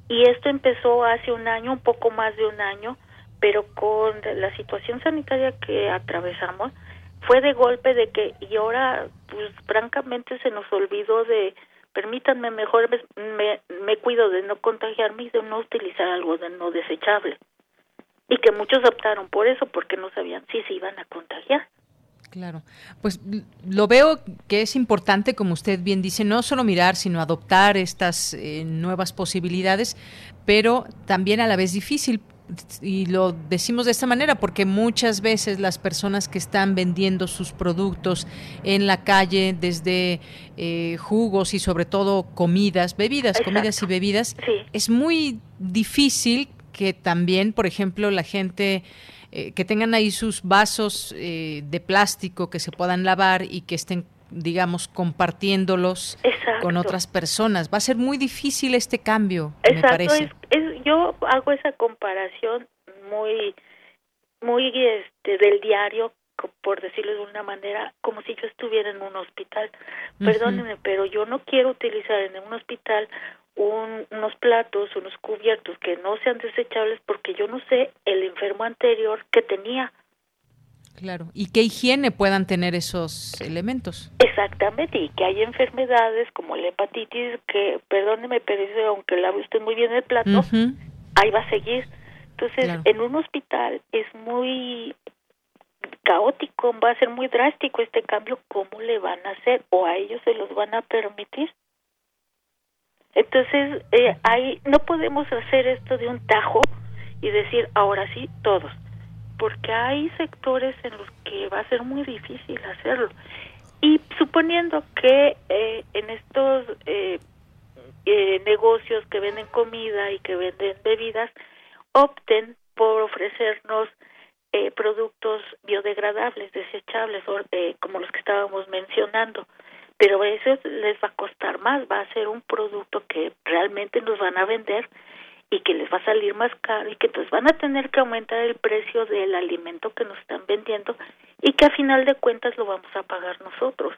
Y esto empezó hace un año, un poco más de un año, pero con la situación sanitaria que atravesamos, fue de golpe de que, y ahora, pues francamente se nos olvidó de, permítanme mejor, me, me cuido de no contagiarme y de no utilizar algo de no desechable. Y que muchos optaron por eso porque no sabían si se iban a contagiar. Claro, pues lo veo que es importante, como usted bien dice, no solo mirar, sino adoptar estas eh, nuevas posibilidades, pero también a la vez difícil. Y lo decimos de esta manera porque muchas veces las personas que están vendiendo sus productos en la calle, desde eh, jugos y sobre todo comidas, bebidas, comidas y bebidas, es muy difícil que también, por ejemplo, la gente eh, que tengan ahí sus vasos eh, de plástico que se puedan lavar y que estén digamos, compartiéndolos con otras personas. Va a ser muy difícil este cambio, me parece. Es, yo hago esa comparación muy, muy este, del diario, por decirlo de una manera, como si yo estuviera en un hospital. Perdónenme, pero yo no quiero utilizar en un hospital unos platos, unos cubiertos que no sean desechables porque yo no sé el enfermo anterior que tenía. Claro, y qué higiene puedan tener esos elementos. Exactamente, y que hay enfermedades como la hepatitis que, perdóneme, pero aunque lave usted muy bien el plato, ahí va a seguir. Entonces, en un hospital es muy caótico, va a ser muy drástico este cambio, ¿cómo le van a hacer? ¿O a ellos se los van a permitir? Entonces, eh, ahí no podemos hacer esto de un tajo y decir, ahora sí, todos, porque hay sectores en los que va a ser muy difícil hacerlo. Y suponiendo que eh, en estos eh, eh, negocios que venden comida y que venden bebidas opten por ofrecernos eh, productos biodegradables, desechables, eh, como los que estábamos mencionando. Pero eso les va a costar más, va a ser un producto que realmente nos van a vender y que les va a salir más caro y que entonces van a tener que aumentar el precio del alimento que nos están vendiendo y que a final de cuentas lo vamos a pagar nosotros.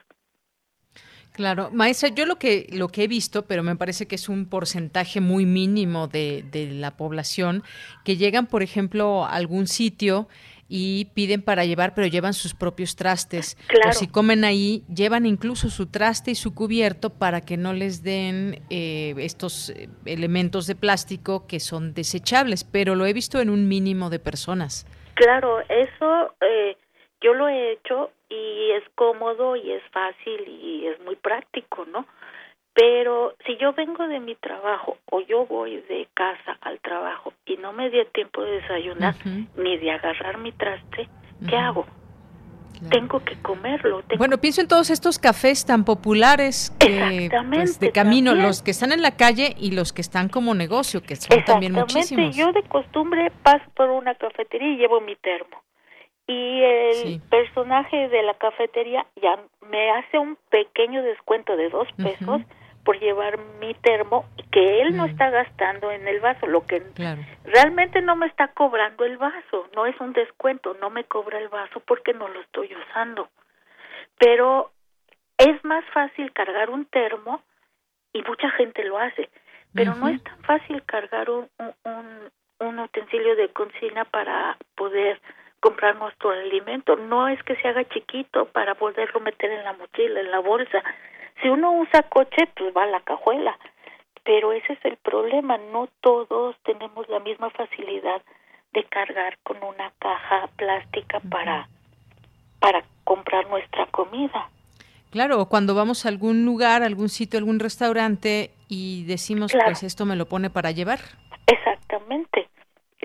Claro, maestra, yo lo que lo que he visto, pero me parece que es un porcentaje muy mínimo de, de la población que llegan, por ejemplo, a algún sitio y piden para llevar, pero llevan sus propios trastes. Claro. O si comen ahí, llevan incluso su traste y su cubierto para que no les den eh, estos eh, elementos de plástico que son desechables, pero lo he visto en un mínimo de personas. Claro, eso eh, yo lo he hecho y es cómodo y es fácil y es muy práctico, ¿no? Pero si yo vengo de mi trabajo o yo voy de casa al trabajo y no me dio tiempo de desayunar ni de agarrar mi traste, ¿qué hago? Tengo que comerlo. tengo- Bueno, pienso en todos estos cafés tan populares que, pues, de camino, también. los que están en la calle y los que están como negocio, que son también muchísimos. yo de costumbre paso por una cafetería y llevo mi termo. Y el personaje de la cafetería ya me hace un pequeño descuento de dos pesos por llevar mi termo que él no está gastando en el vaso, lo que Claro. realmente no me está cobrando el vaso, no es un descuento, no me cobra el vaso porque no lo estoy usando. Pero es más fácil cargar un termo y mucha gente lo hace, pero no es tan fácil cargar un, un, un- un utensilio de cocina para poder comprar nuestro alimento. No es que se haga chiquito para poderlo meter en la mochila, en la bolsa. Si uno usa coche, pues va a la cajuela. Pero ese es el problema, no todos tenemos la misma facilidad de cargar con una caja plástica para para comprar nuestra comida. Claro, cuando vamos a algún lugar, algún sitio, algún restaurante y decimos, Claro. pues esto me lo pone para llevar. Exactamente.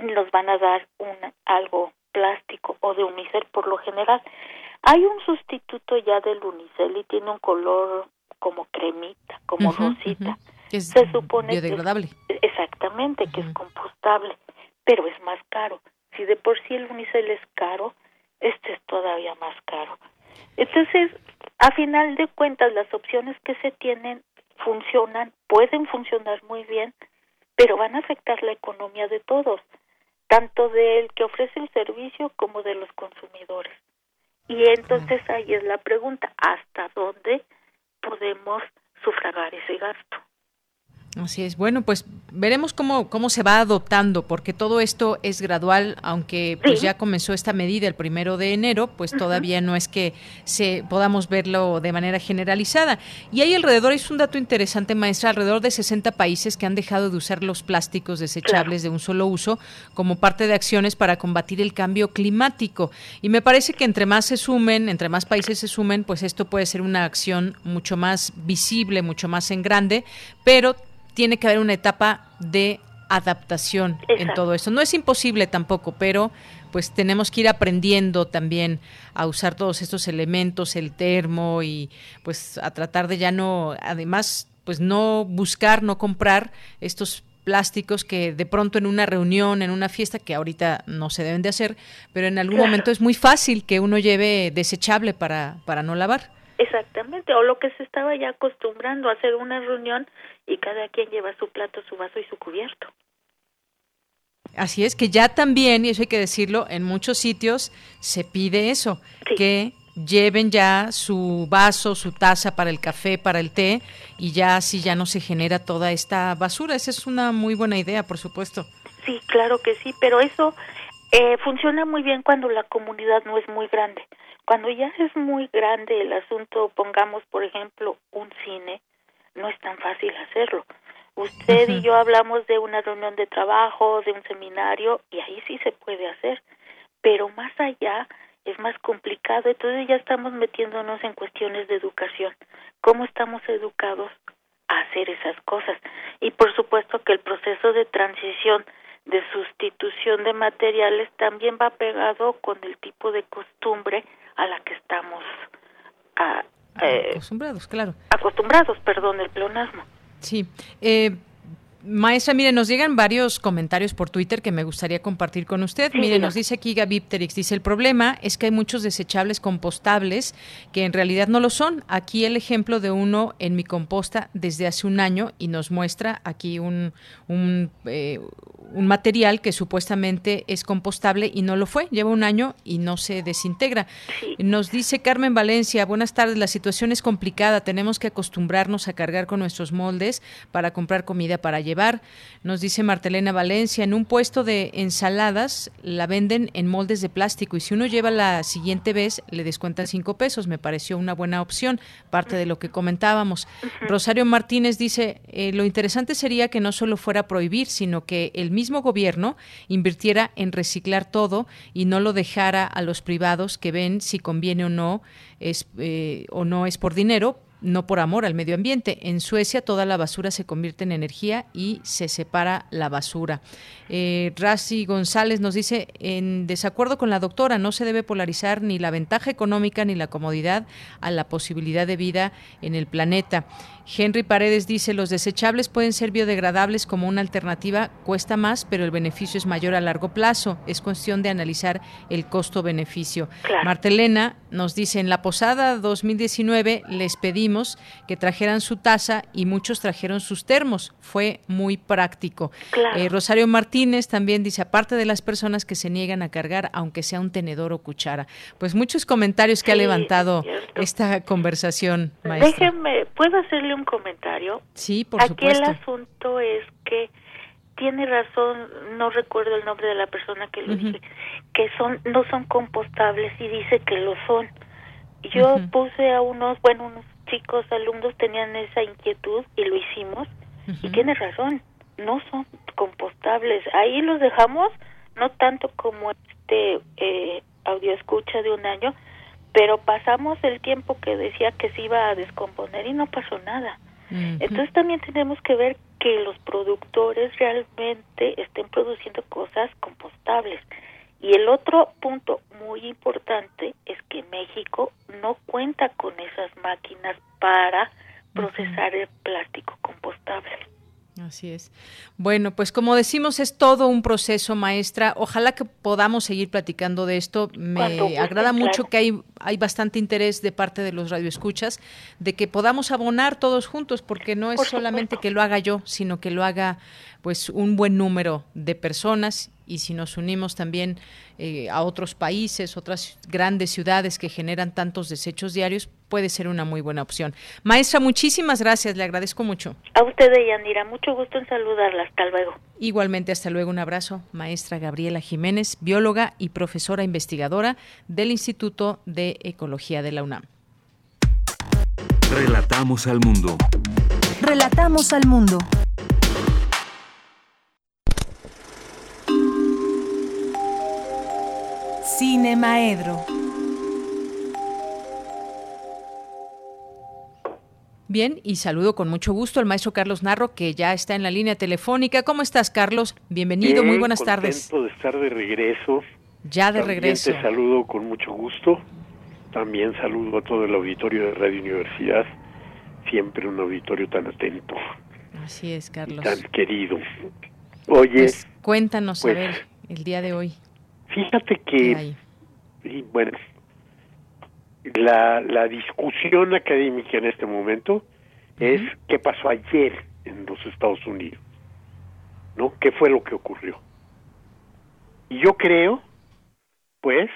Nos van a dar un algo plástico o de unicel por lo general. Hay un sustituto ya del unicel y tiene un color como cremita, como rosita. es Se supone que es- biodegradable. exactamente, que es compostable, pero es más caro. Si de por sí el unicel es caro, este es todavía más caro. Entonces, a final de cuentas, las opciones que se tienen funcionan, pueden funcionar muy bien, pero van a afectar la economía de todos, tanto del que ofrece el servicio como de los consumidores. Y entonces ahí es la pregunta, ¿hasta dónde podemos sufragar ese gasto? Así es. Bueno, pues veremos cómo, cómo se va adoptando, porque todo esto es gradual, aunque pues Sí. ya comenzó esta medida el primero de enero, pues todavía no es que se podamos verlo de manera generalizada. Y hay alrededor, es un dato interesante, maestra, alrededor de 60 países que han dejado de usar los plásticos desechables de un solo uso como parte de acciones para combatir el cambio climático. Y me parece que entre más se sumen, entre más países se sumen, pues esto puede ser una acción mucho más visible, mucho más en grande, pero tiene que haber una etapa de adaptación en todo esto. No es imposible tampoco, pero pues tenemos que ir aprendiendo también a usar todos estos elementos, el termo y pues a tratar de ya no, además, pues no buscar, no comprar estos plásticos que de pronto en una reunión, en una fiesta, que ahorita no se deben de hacer, pero en algún Claro. momento es muy fácil que uno lleve desechable para, para no lavar. Exactamente, o lo que se estaba ya acostumbrando a hacer una reunión y cada quien lleva su plato, su vaso y su cubierto. Así es que ya también, y eso hay que decirlo, en muchos sitios se pide eso, que lleven ya su vaso, su taza para el café, para el té, y ya así ya no se genera toda esta basura. Esa es una muy buena idea, por supuesto. Sí, claro que sí, pero eso eh, funciona muy bien cuando la comunidad no es muy grande. Cuando ya es muy grande el asunto, pongamos por ejemplo un cine, no es tan fácil hacerlo. Usted y yo hablamos de una reunión de trabajo, de un seminario, y ahí sí se puede hacer, pero más allá es más complicado, entonces ya estamos metiéndonos en cuestiones de educación. ¿Cómo estamos educados a hacer esas cosas? Y por supuesto que el proceso de transición de sustitución de materiales también va pegado con el tipo de costumbre a la que estamos a, eh, acostumbrados, claro. Acostumbrados, perdón, el pleonasmo. Sí. Eh, Maestra, mire, nos llegan varios comentarios por Twitter que me gustaría compartir con usted. mire, nos dice aquí Gaby Pterix, dice, el problema es que hay muchos desechables compostables que en realidad no lo son. Aquí el ejemplo de uno en mi composta desde hace un año y nos muestra aquí un, un, eh, un material que supuestamente es compostable y no lo fue. Lleva un año y no se desintegra. Nos dice Carmen Valencia, buenas tardes, la situación es complicada, tenemos que acostumbrarnos a cargar con nuestros moldes para comprar comida para llevar. Nos dice Martelena Valencia, en un puesto de ensaladas la venden en moldes de plástico y si uno lleva la siguiente vez le descuentan cinco pesos. Me pareció una buena opción, parte de lo que comentábamos. Rosario Martínez dice, eh, lo interesante sería que no solo fuera prohibir, sino que el mismo gobierno invirtiera en reciclar todo y no lo dejara a los privados que ven si conviene o no es eh, o no es por dinero no por amor al medio ambiente. En Suecia toda la basura se convierte en energía y se separa la basura. Eh, González nos dice, en desacuerdo con la doctora, no se debe polarizar ni la ventaja económica ni la comodidad a la posibilidad de vida en el planeta. Henry Paredes dice, los desechables pueden ser biodegradables como una alternativa, cuesta más, pero el beneficio es mayor a largo plazo. Es cuestión de analizar el costo-beneficio. Martelena nos dice, en la posada 2019 les pedimos que trajeran su taza y muchos trajeron sus termos. Fue muy práctico. Eh, Rosario Martínez también dice, aparte de las personas que se niegan a cargar, aunque sea un tenedor o cuchara. Pues muchos comentarios que ha levantado esta conversación, maestra. Déjenme, ¿puedo hacerle un comentario? Sí, por Aquí el asunto es que tiene razón, no recuerdo el nombre de la persona que lo dice, que son no son compostables y dice que lo son. Yo puse a unos, bueno, unos chicos alumnos tenían esa inquietud y lo hicimos y tiene razón, no son compostables. Ahí los dejamos, no tanto como este eh, audio escucha de un año, pero pasamos el tiempo que decía que se iba a descomponer y no pasó nada. Entonces también tenemos que ver que los productores realmente estén produciendo cosas compostables. Y el otro punto muy importante es que México no cuenta con esas máquinas para procesar el plástico compostable. Así es. Bueno, pues como decimos, es todo un proceso, maestra. Ojalá que podamos seguir platicando de esto. Me agrada mucho que hay, hay bastante interés de parte de los radioescuchas de que podamos abonar todos juntos, porque no es solamente que lo haga yo, sino que lo haga pues un buen número de personas y si nos unimos también eh, a otros países, otras grandes ciudades que generan tantos desechos diarios, puede ser una muy buena opción. Maestra, muchísimas gracias, le agradezco mucho. A usted, Yanira, mucho gusto en saludarla. Hasta luego. Igualmente, hasta luego, un abrazo. Maestra Gabriela Jiménez, bióloga y profesora investigadora del Instituto de Ecología de la UNAM. Relatamos al mundo. Relatamos al mundo. Cine Maedro. Bien, y saludo con mucho gusto al maestro Carlos Narro, que ya está en la línea telefónica. ¿Cómo estás, Carlos? Bienvenido, muy buenas tardes. de estar de regreso. Ya de regreso. Te saludo con mucho gusto. También saludo a todo el auditorio de Radio Universidad. Siempre un auditorio tan atento. Así es, Carlos. Tan querido. Oye. Pues, cuéntanos, a pues, ver, el día de hoy. Fíjate que, bueno, la, la discusión académica en este momento es qué pasó ayer en los Estados Unidos, ¿no? ¿Qué fue lo que ocurrió? Y yo creo, pues,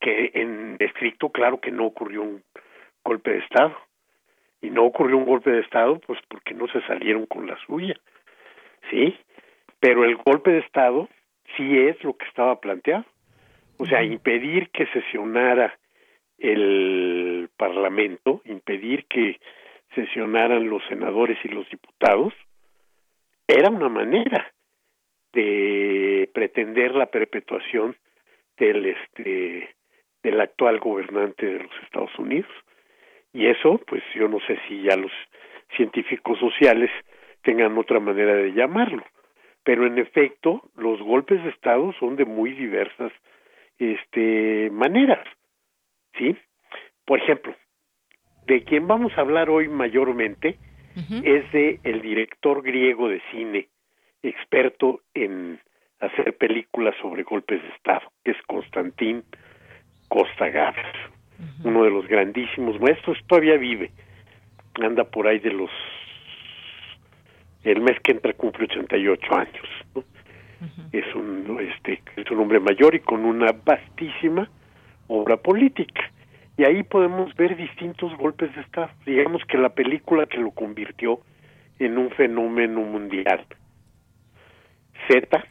que en estricto claro que no ocurrió un golpe de Estado. Y no ocurrió un golpe de Estado, pues porque no se salieron con la suya. ¿Sí? Pero el golpe de Estado sí es lo que estaba planteado. O sea, impedir que sesionara el Parlamento, impedir que sesionaran los senadores y los diputados, era una manera de pretender la perpetuación del este del actual gobernante de los Estados Unidos. Y eso pues yo no sé si ya los científicos sociales tengan otra manera de llamarlo pero en efecto los golpes de estado son de muy diversas este maneras sí por ejemplo de quien vamos a hablar hoy mayormente es de el director griego de cine experto en hacer películas sobre golpes de Estado, que es Constantín Costa uno de los grandísimos maestros, todavía vive, anda por ahí de los, el mes que entra cumple 88 años, ¿no? es un este es un hombre mayor y con una vastísima obra política y ahí podemos ver distintos golpes de estado digamos que la película que lo convirtió en un fenómeno mundial Z,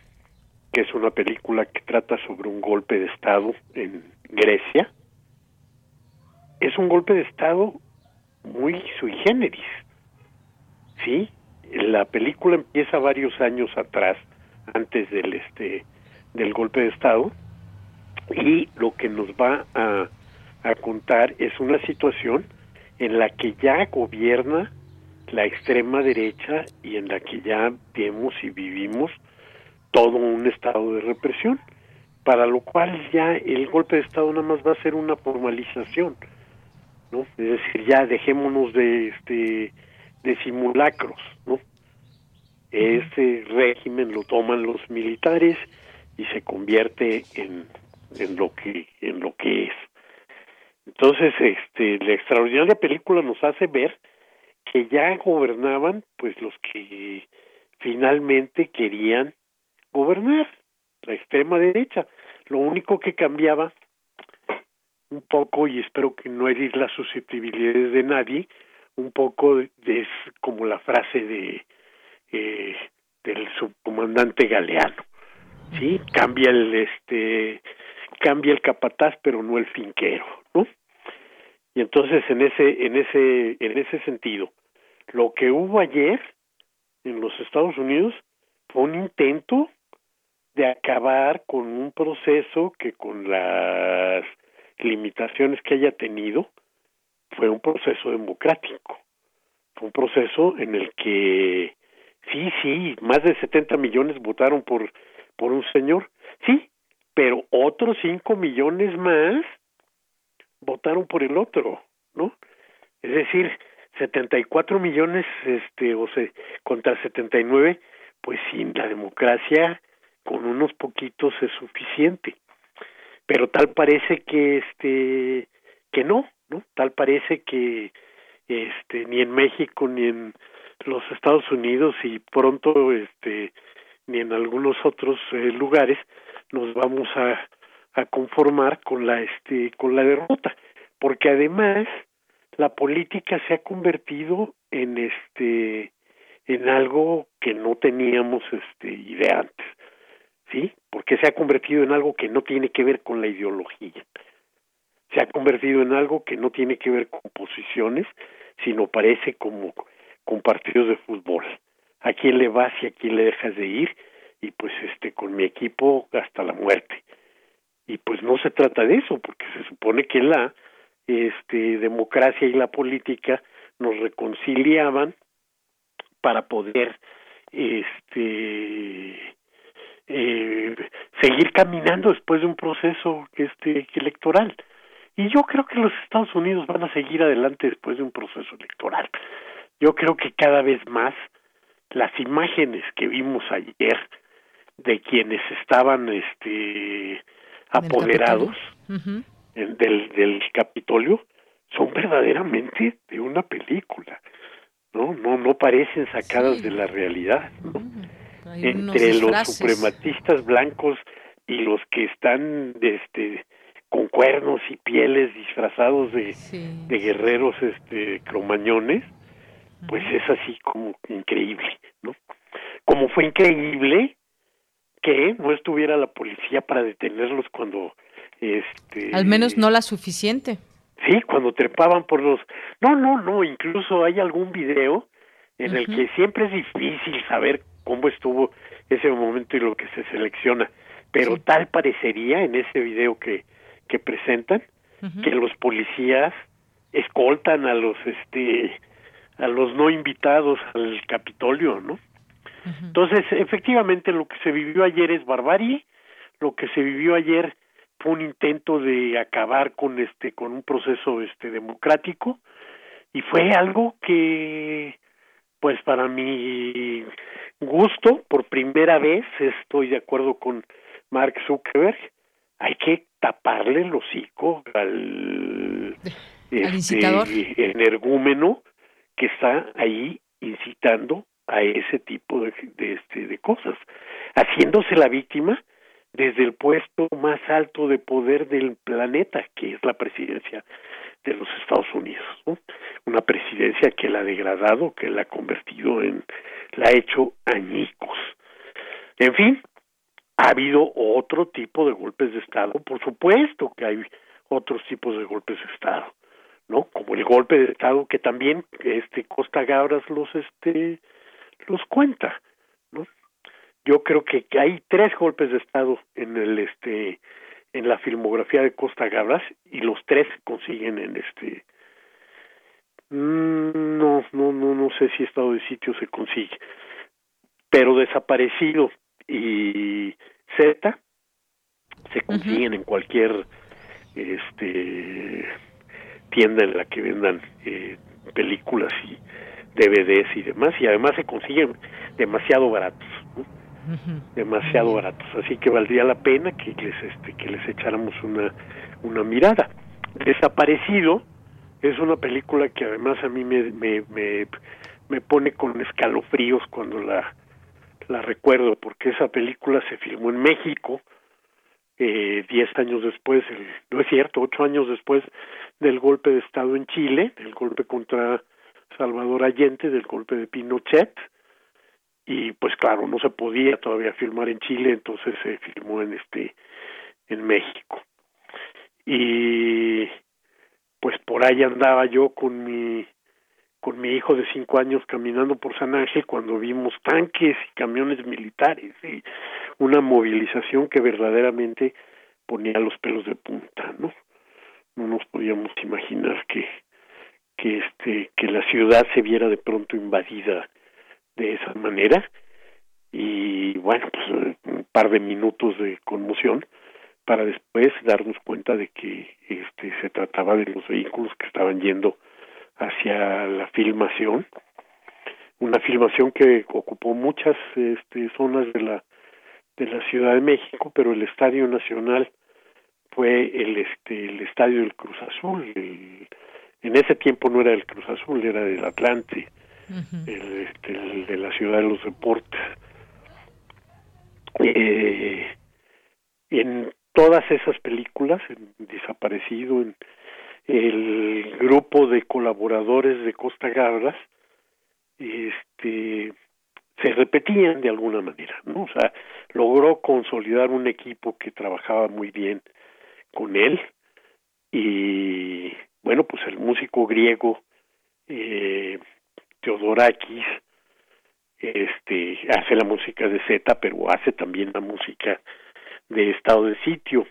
que es una película que trata sobre un golpe de Estado en Grecia, es un golpe de Estado muy sui generis. ¿Sí? La película empieza varios años atrás, antes del este del golpe de Estado, y lo que nos va a, a contar es una situación en la que ya gobierna la extrema derecha y en la que ya vemos y vivimos todo un estado de represión, para lo cual ya el golpe de Estado nada más va a ser una formalización, ¿no? Es decir, ya dejémonos de este de simulacros, ¿no? Este régimen lo toman los militares y se convierte en, en lo que en lo que es. Entonces, este la extraordinaria película nos hace ver que ya gobernaban pues los que finalmente querían gobernar, la extrema derecha. Lo único que cambiaba un poco, y espero que no herir las susceptibilidades de nadie, un poco es como la frase de eh, del subcomandante Galeano, sí, cambia el este cambia el capataz pero no el finquero, ¿no? Y entonces en ese en ese en ese sentido, lo que hubo ayer en los Estados Unidos fue un intento de acabar con un proceso que con las limitaciones que haya tenido fue un proceso democrático, fue un proceso en el que sí, sí, más de 70 millones votaron por por un señor, sí, pero otros 5 millones más votaron por el otro, ¿no? Es decir, 74 millones este o sea, contra 79, pues sin la democracia con unos poquitos es suficiente pero tal parece que este que no no tal parece que este ni en México ni en los Estados Unidos y pronto este ni en algunos otros eh, lugares nos vamos a, a conformar con la este con la derrota porque además la política se ha convertido en este en algo que no teníamos este idea antes ¿sí? Porque se ha convertido en algo que no tiene que ver con la ideología. Se ha convertido en algo que no tiene que ver con posiciones, sino parece como con partidos de fútbol. ¿A quién le vas y a quién le dejas de ir? Y pues este con mi equipo hasta la muerte. Y pues no se trata de eso, porque se supone que la este democracia y la política nos reconciliaban para poder este eh, seguir caminando después de un proceso este electoral y yo creo que los Estados Unidos van a seguir adelante después de un proceso electoral. Yo creo que cada vez más las imágenes que vimos ayer de quienes estaban este apoderados del, del Capitolio son verdaderamente de una película no no no parecen sacadas de la realidad ¿no? entre los suprematistas blancos y los que están este con cuernos y pieles disfrazados de, de guerreros este cromañones, pues es así como increíble, ¿no? Como fue increíble que no estuviera la policía para detenerlos cuando este al menos no la suficiente. Sí, cuando trepaban por los No, no, no, incluso hay algún video en el que siempre es difícil saber cómo estuvo ese momento y lo que se selecciona, pero tal parecería en ese video que que presentan que los policías escoltan a los este a los no invitados al Capitolio, ¿no? Entonces, efectivamente, lo que se vivió ayer es barbarie, lo que se vivió ayer fue un intento de acabar con este con un proceso este democrático. Y fue algo que pues para mi gusto por primera vez estoy de acuerdo con Mark Zuckerberg hay que taparle el hocico al, este, energúmeno que está ahí incitando a ese tipo de, de, este, de cosas, haciéndose la víctima desde el puesto más alto de poder del planeta, que es la presidencia de los Estados Unidos, una presidencia que la ha degradado, que la ha convertido en, la ha hecho añicos. En fin, ha habido otro tipo de golpes de Estado, por supuesto que hay otros tipos de golpes de Estado, ¿no? Como el golpe de Estado que también este Costa Gabras los este los cuenta, ¿no? Yo creo que hay tres golpes de Estado en el este en la filmografía de Costa Gabras y los tres consiguen en este mm, no no no no sé si estado de sitio se consigue pero desaparecido y Z se consiguen en cualquier este tienda en la que vendan eh, películas y DVDs y demás y además se consiguen demasiado baratos demasiado baratos así que valdría la pena que les este que les echáramos una una mirada. Desaparecido es una película que además a mí me me, me, me pone con escalofríos cuando la la recuerdo porque esa película se filmó en México eh, diez años después, no es cierto, ocho años después del golpe de Estado en Chile, del golpe contra Salvador Allende, del golpe de Pinochet, y pues claro, no se podía todavía filmar en Chile, entonces se filmó en este, en México. Y pues por ahí andaba yo con mi con mi hijo de cinco años caminando por San Ángel cuando vimos tanques y camiones militares y una movilización que verdaderamente ponía los pelos de punta, ¿no? No nos podíamos imaginar que que este que la ciudad se viera de pronto invadida de esa manera y bueno pues un par de minutos de conmoción para después darnos cuenta de que este se trataba de los vehículos que estaban yendo hacia la filmación, una filmación que ocupó muchas este, zonas de la de la Ciudad de México, pero el Estadio Nacional fue el este el estadio del Cruz Azul. en ese tiempo no era el Cruz Azul, era del Atlante, el, este, de la Ciudad de los Deportes. Eh, en todas esas películas, en Desaparecido, en el grupo de colaboradores de Costa Gabras este se repetían de alguna manera, ¿no? O sea, logró consolidar un equipo que trabajaba muy bien con él y bueno, pues el músico griego eh, Teodorakis este hace la música de Z, pero hace también la música de estado de sitio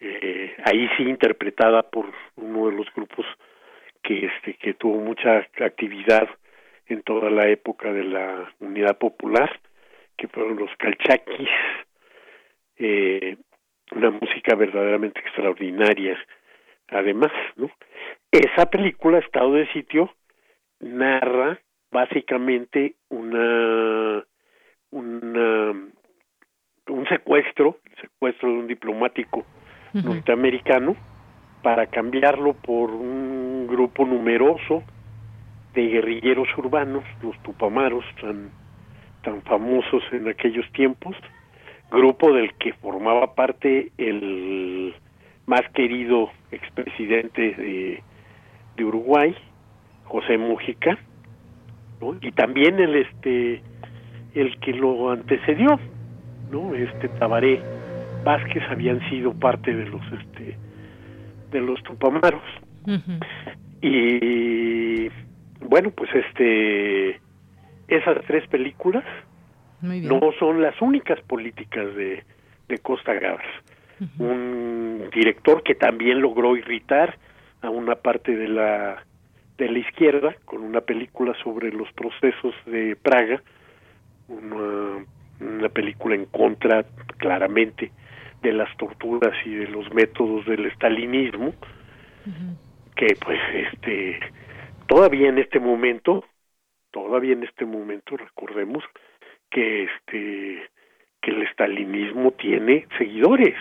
eh, ahí sí interpretada por uno de los grupos que este que tuvo mucha actividad en toda la época de la unidad popular que fueron los calchaquis. Eh, una música verdaderamente extraordinaria además no esa película estado de sitio narra básicamente una una un secuestro secuestro de un diplomático norteamericano para cambiarlo por un grupo numeroso de guerrilleros urbanos, los tupamaros tan, tan famosos en aquellos tiempos, grupo del que formaba parte el más querido expresidente de, de Uruguay, José Mújica, y también el este el que lo antecedió, ¿no? Este Tabaré Vázquez habían sido parte de los este de los Tupamaros. Y bueno, pues este esas tres películas no son las únicas políticas de, de Costa Gabras. Un director que también logró irritar a una parte de la de la izquierda con una película sobre los procesos de Praga, una, una película en contra claramente de las torturas y de los métodos del estalinismo, que pues este todavía en este momento, todavía en este momento recordemos que este que el estalinismo tiene seguidores,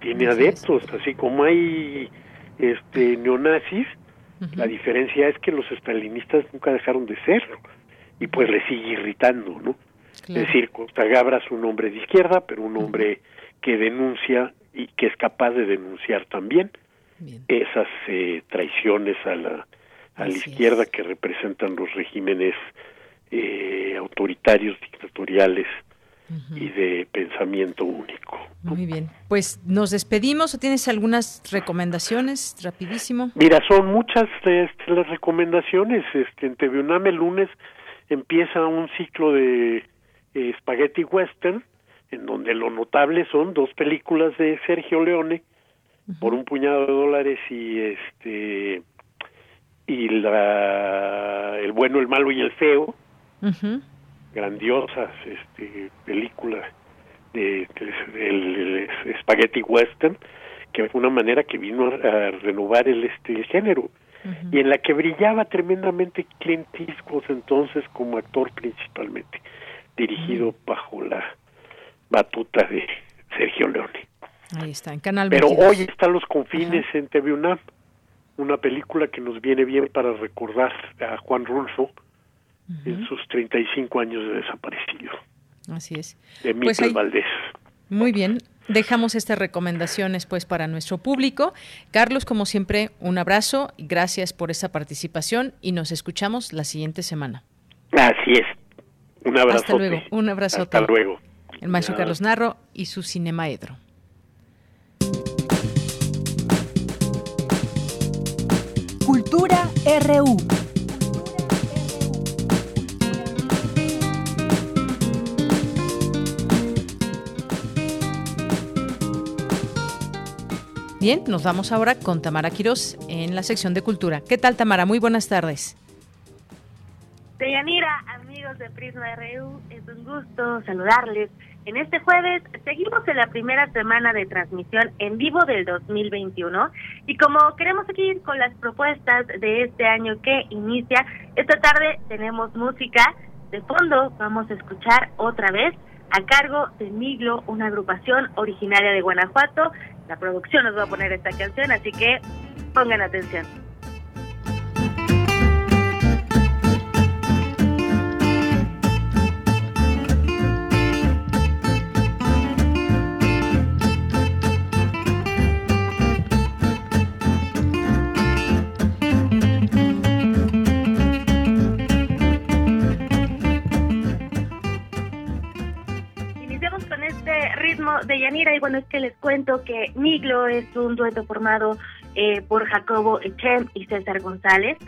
tiene adeptos, así como hay este neonazis, la diferencia es que los estalinistas nunca dejaron de serlo y pues le sigue irritando, ¿no? Es decir, Costa Gabra es un hombre de izquierda, pero un hombre que denuncia y que es capaz de denunciar también esas eh, traiciones a la, a la izquierda que representan los regímenes eh, autoritarios, dictatoriales y de pensamiento único. Muy bien. Pues nos despedimos o tienes algunas recomendaciones rapidísimo. Mira, son muchas este, las recomendaciones. Este, en TV el lunes empieza un ciclo de eh, spaghetti western en donde lo notable son dos películas de Sergio Leone por un puñado de dólares y este y la el bueno el malo y el feo. Grandiosas este películas de, del spaghetti western que fue una manera que vino a, renovar el este género. Y en la que brillaba tremendamente Clint Eastwood entonces como actor principalmente dirigido bajo la batuta de Sergio Leone. Ahí está, en Canal Pero hoy están los confines en TV UNAM, una película que nos viene bien para recordar a Juan Rulfo en sus 35 años de desaparecido. Así es. De pues Valdés. Muy bien. Dejamos estas recomendaciones pues para nuestro público. Carlos, como siempre, un abrazo y gracias por esta participación y nos escuchamos la siguiente semana. Así es. Un abrazo. Hasta luego. Un abrazo. Hasta luego el maestro Carlos Narro y su Cinemaedro. Cultura RU. Bien, nos vamos ahora con Tamara Quirós en la sección de Cultura. ¿Qué tal, Tamara? Muy buenas tardes. Deyanira, amigos de Prisma RU, es un gusto saludarles. En este jueves seguimos en la primera semana de transmisión en vivo del 2021 y como queremos seguir con las propuestas de este año que inicia, esta tarde tenemos música. De fondo vamos a escuchar otra vez a cargo de Miglo, una agrupación originaria de Guanajuato. La producción nos va a poner esta canción, así que pongan atención. De Yanira y bueno, es que les cuento que Miglo es un dueto formado eh, por Jacobo Echem y César González,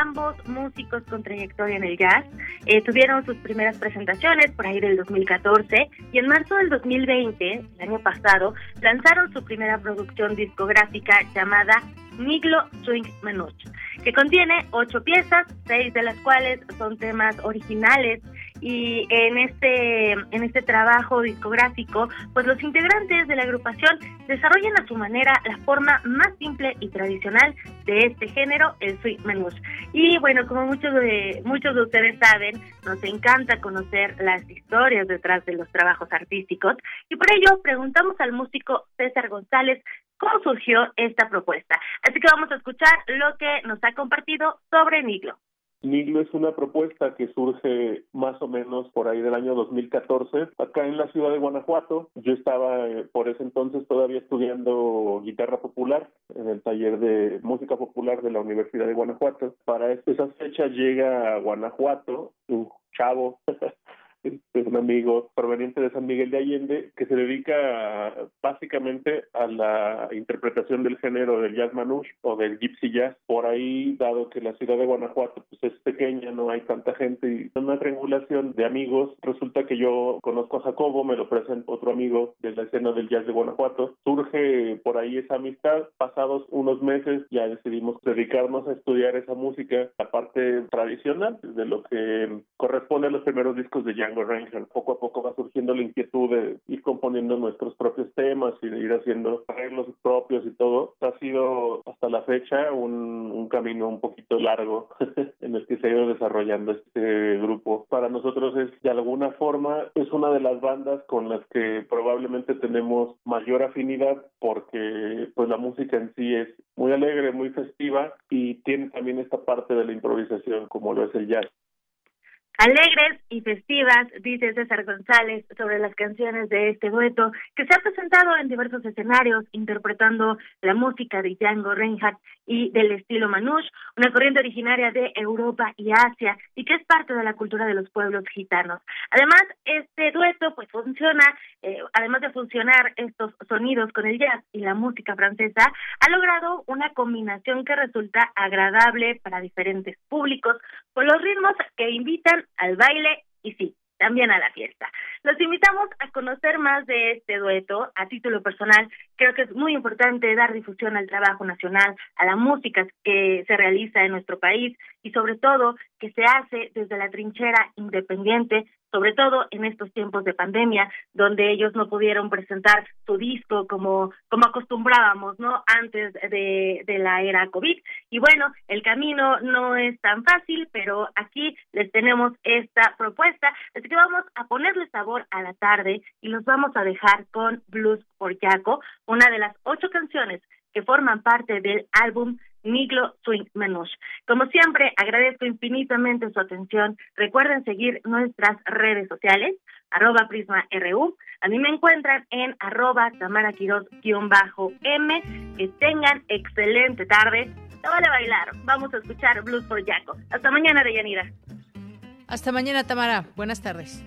ambos músicos con trayectoria en el jazz. Eh, tuvieron sus primeras presentaciones por ahí del 2014 y en marzo del 2020, el año pasado, lanzaron su primera producción discográfica llamada Miglo Swing Menuch, que contiene ocho piezas, seis de las cuales son temas originales y en este en este trabajo discográfico pues los integrantes de la agrupación desarrollan a su manera la forma más simple y tradicional de este género el sweet menus. Y bueno como muchos de muchos de ustedes saben nos encanta conocer las historias detrás de los trabajos artísticos. Y por ello preguntamos al músico César González cómo surgió esta propuesta. Así que vamos a escuchar lo que nos ha compartido sobre Niglo Niglo es una propuesta que surge más o menos por ahí del año 2014, acá en la ciudad de Guanajuato. Yo estaba eh, por ese entonces todavía estudiando guitarra popular en el taller de música popular de la Universidad de Guanajuato. Para esa fecha llega a Guanajuato un chavo es un amigo proveniente de San Miguel de Allende que se dedica básicamente a la interpretación del género del jazz manouche o del gypsy jazz. Por ahí, dado que la ciudad de Guanajuato pues, es pequeña, no hay tanta gente y una triangulación de amigos, resulta que yo conozco a Jacobo, me lo presenta otro amigo de la escena del jazz de Guanajuato. Surge por ahí esa amistad. Pasados unos meses ya decidimos dedicarnos a estudiar esa música, la parte tradicional de lo que corresponde a los primeros discos de Poco a poco va surgiendo la inquietud de ir componiendo nuestros propios temas y de ir haciendo arreglos propios y todo. Ha sido hasta la fecha un, un camino un poquito largo en el que se ha ido desarrollando este grupo. Para nosotros es de alguna forma es una de las bandas con las que probablemente tenemos mayor afinidad porque pues la música en sí es muy alegre, muy festiva y tiene también esta parte de la improvisación como lo es el jazz. Alegres y festivas, dice César González sobre las canciones de este dueto, que se ha presentado en diversos escenarios interpretando la música de Django Reinhardt y del estilo manouche, una corriente originaria de Europa y Asia y que es parte de la cultura de los pueblos gitanos. Además, este dueto pues funciona, eh, además de funcionar estos sonidos con el jazz y la música francesa, ha logrado una combinación que resulta agradable para diferentes públicos, con los ritmos que invitan al baile y sí, también a la fiesta. Los invitamos a conocer más de este dueto. A título personal, creo que es muy importante dar difusión al trabajo nacional, a la música que se realiza en nuestro país y sobre todo que se hace desde la trinchera independiente sobre todo en estos tiempos de pandemia, donde ellos no pudieron presentar su disco como, como acostumbrábamos, ¿no? Antes de, de la era COVID. Y bueno, el camino no es tan fácil, pero aquí les tenemos esta propuesta. Así que vamos a ponerle sabor a la tarde y los vamos a dejar con Blues por Jaco, una de las ocho canciones que forman parte del álbum Miglo Swing Menush. Como siempre, agradezco infinitamente su atención. Recuerden seguir nuestras redes sociales, arroba Prisma RU. A mí me encuentran en arroba Tamara m Que tengan excelente tarde. No vale bailar. Vamos a escuchar Blues for Jaco. Hasta mañana, Deyanira. Hasta mañana, Tamara. Buenas tardes.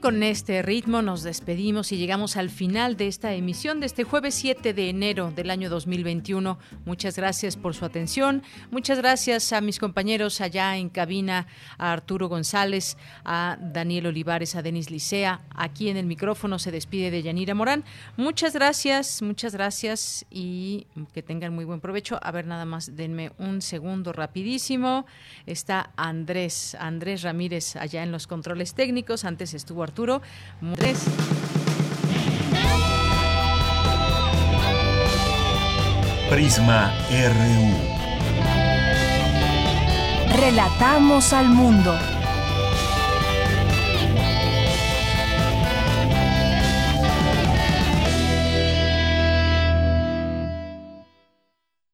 Con este ritmo nos despedimos y llegamos al final de esta emisión de este jueves 7 de enero del año 2021. Muchas gracias por su atención. Muchas gracias a mis compañeros allá en cabina, a Arturo González, a Daniel Olivares, a Denis Licea. Aquí en el micrófono se despide de Yanira Morán. Muchas gracias, muchas gracias y que tengan muy buen provecho. A ver, nada más, denme un segundo rapidísimo. Está Andrés, Andrés Ramírez allá en los controles técnicos. Antes estuvo Arturo. Prisma RU. Relatamos al mundo.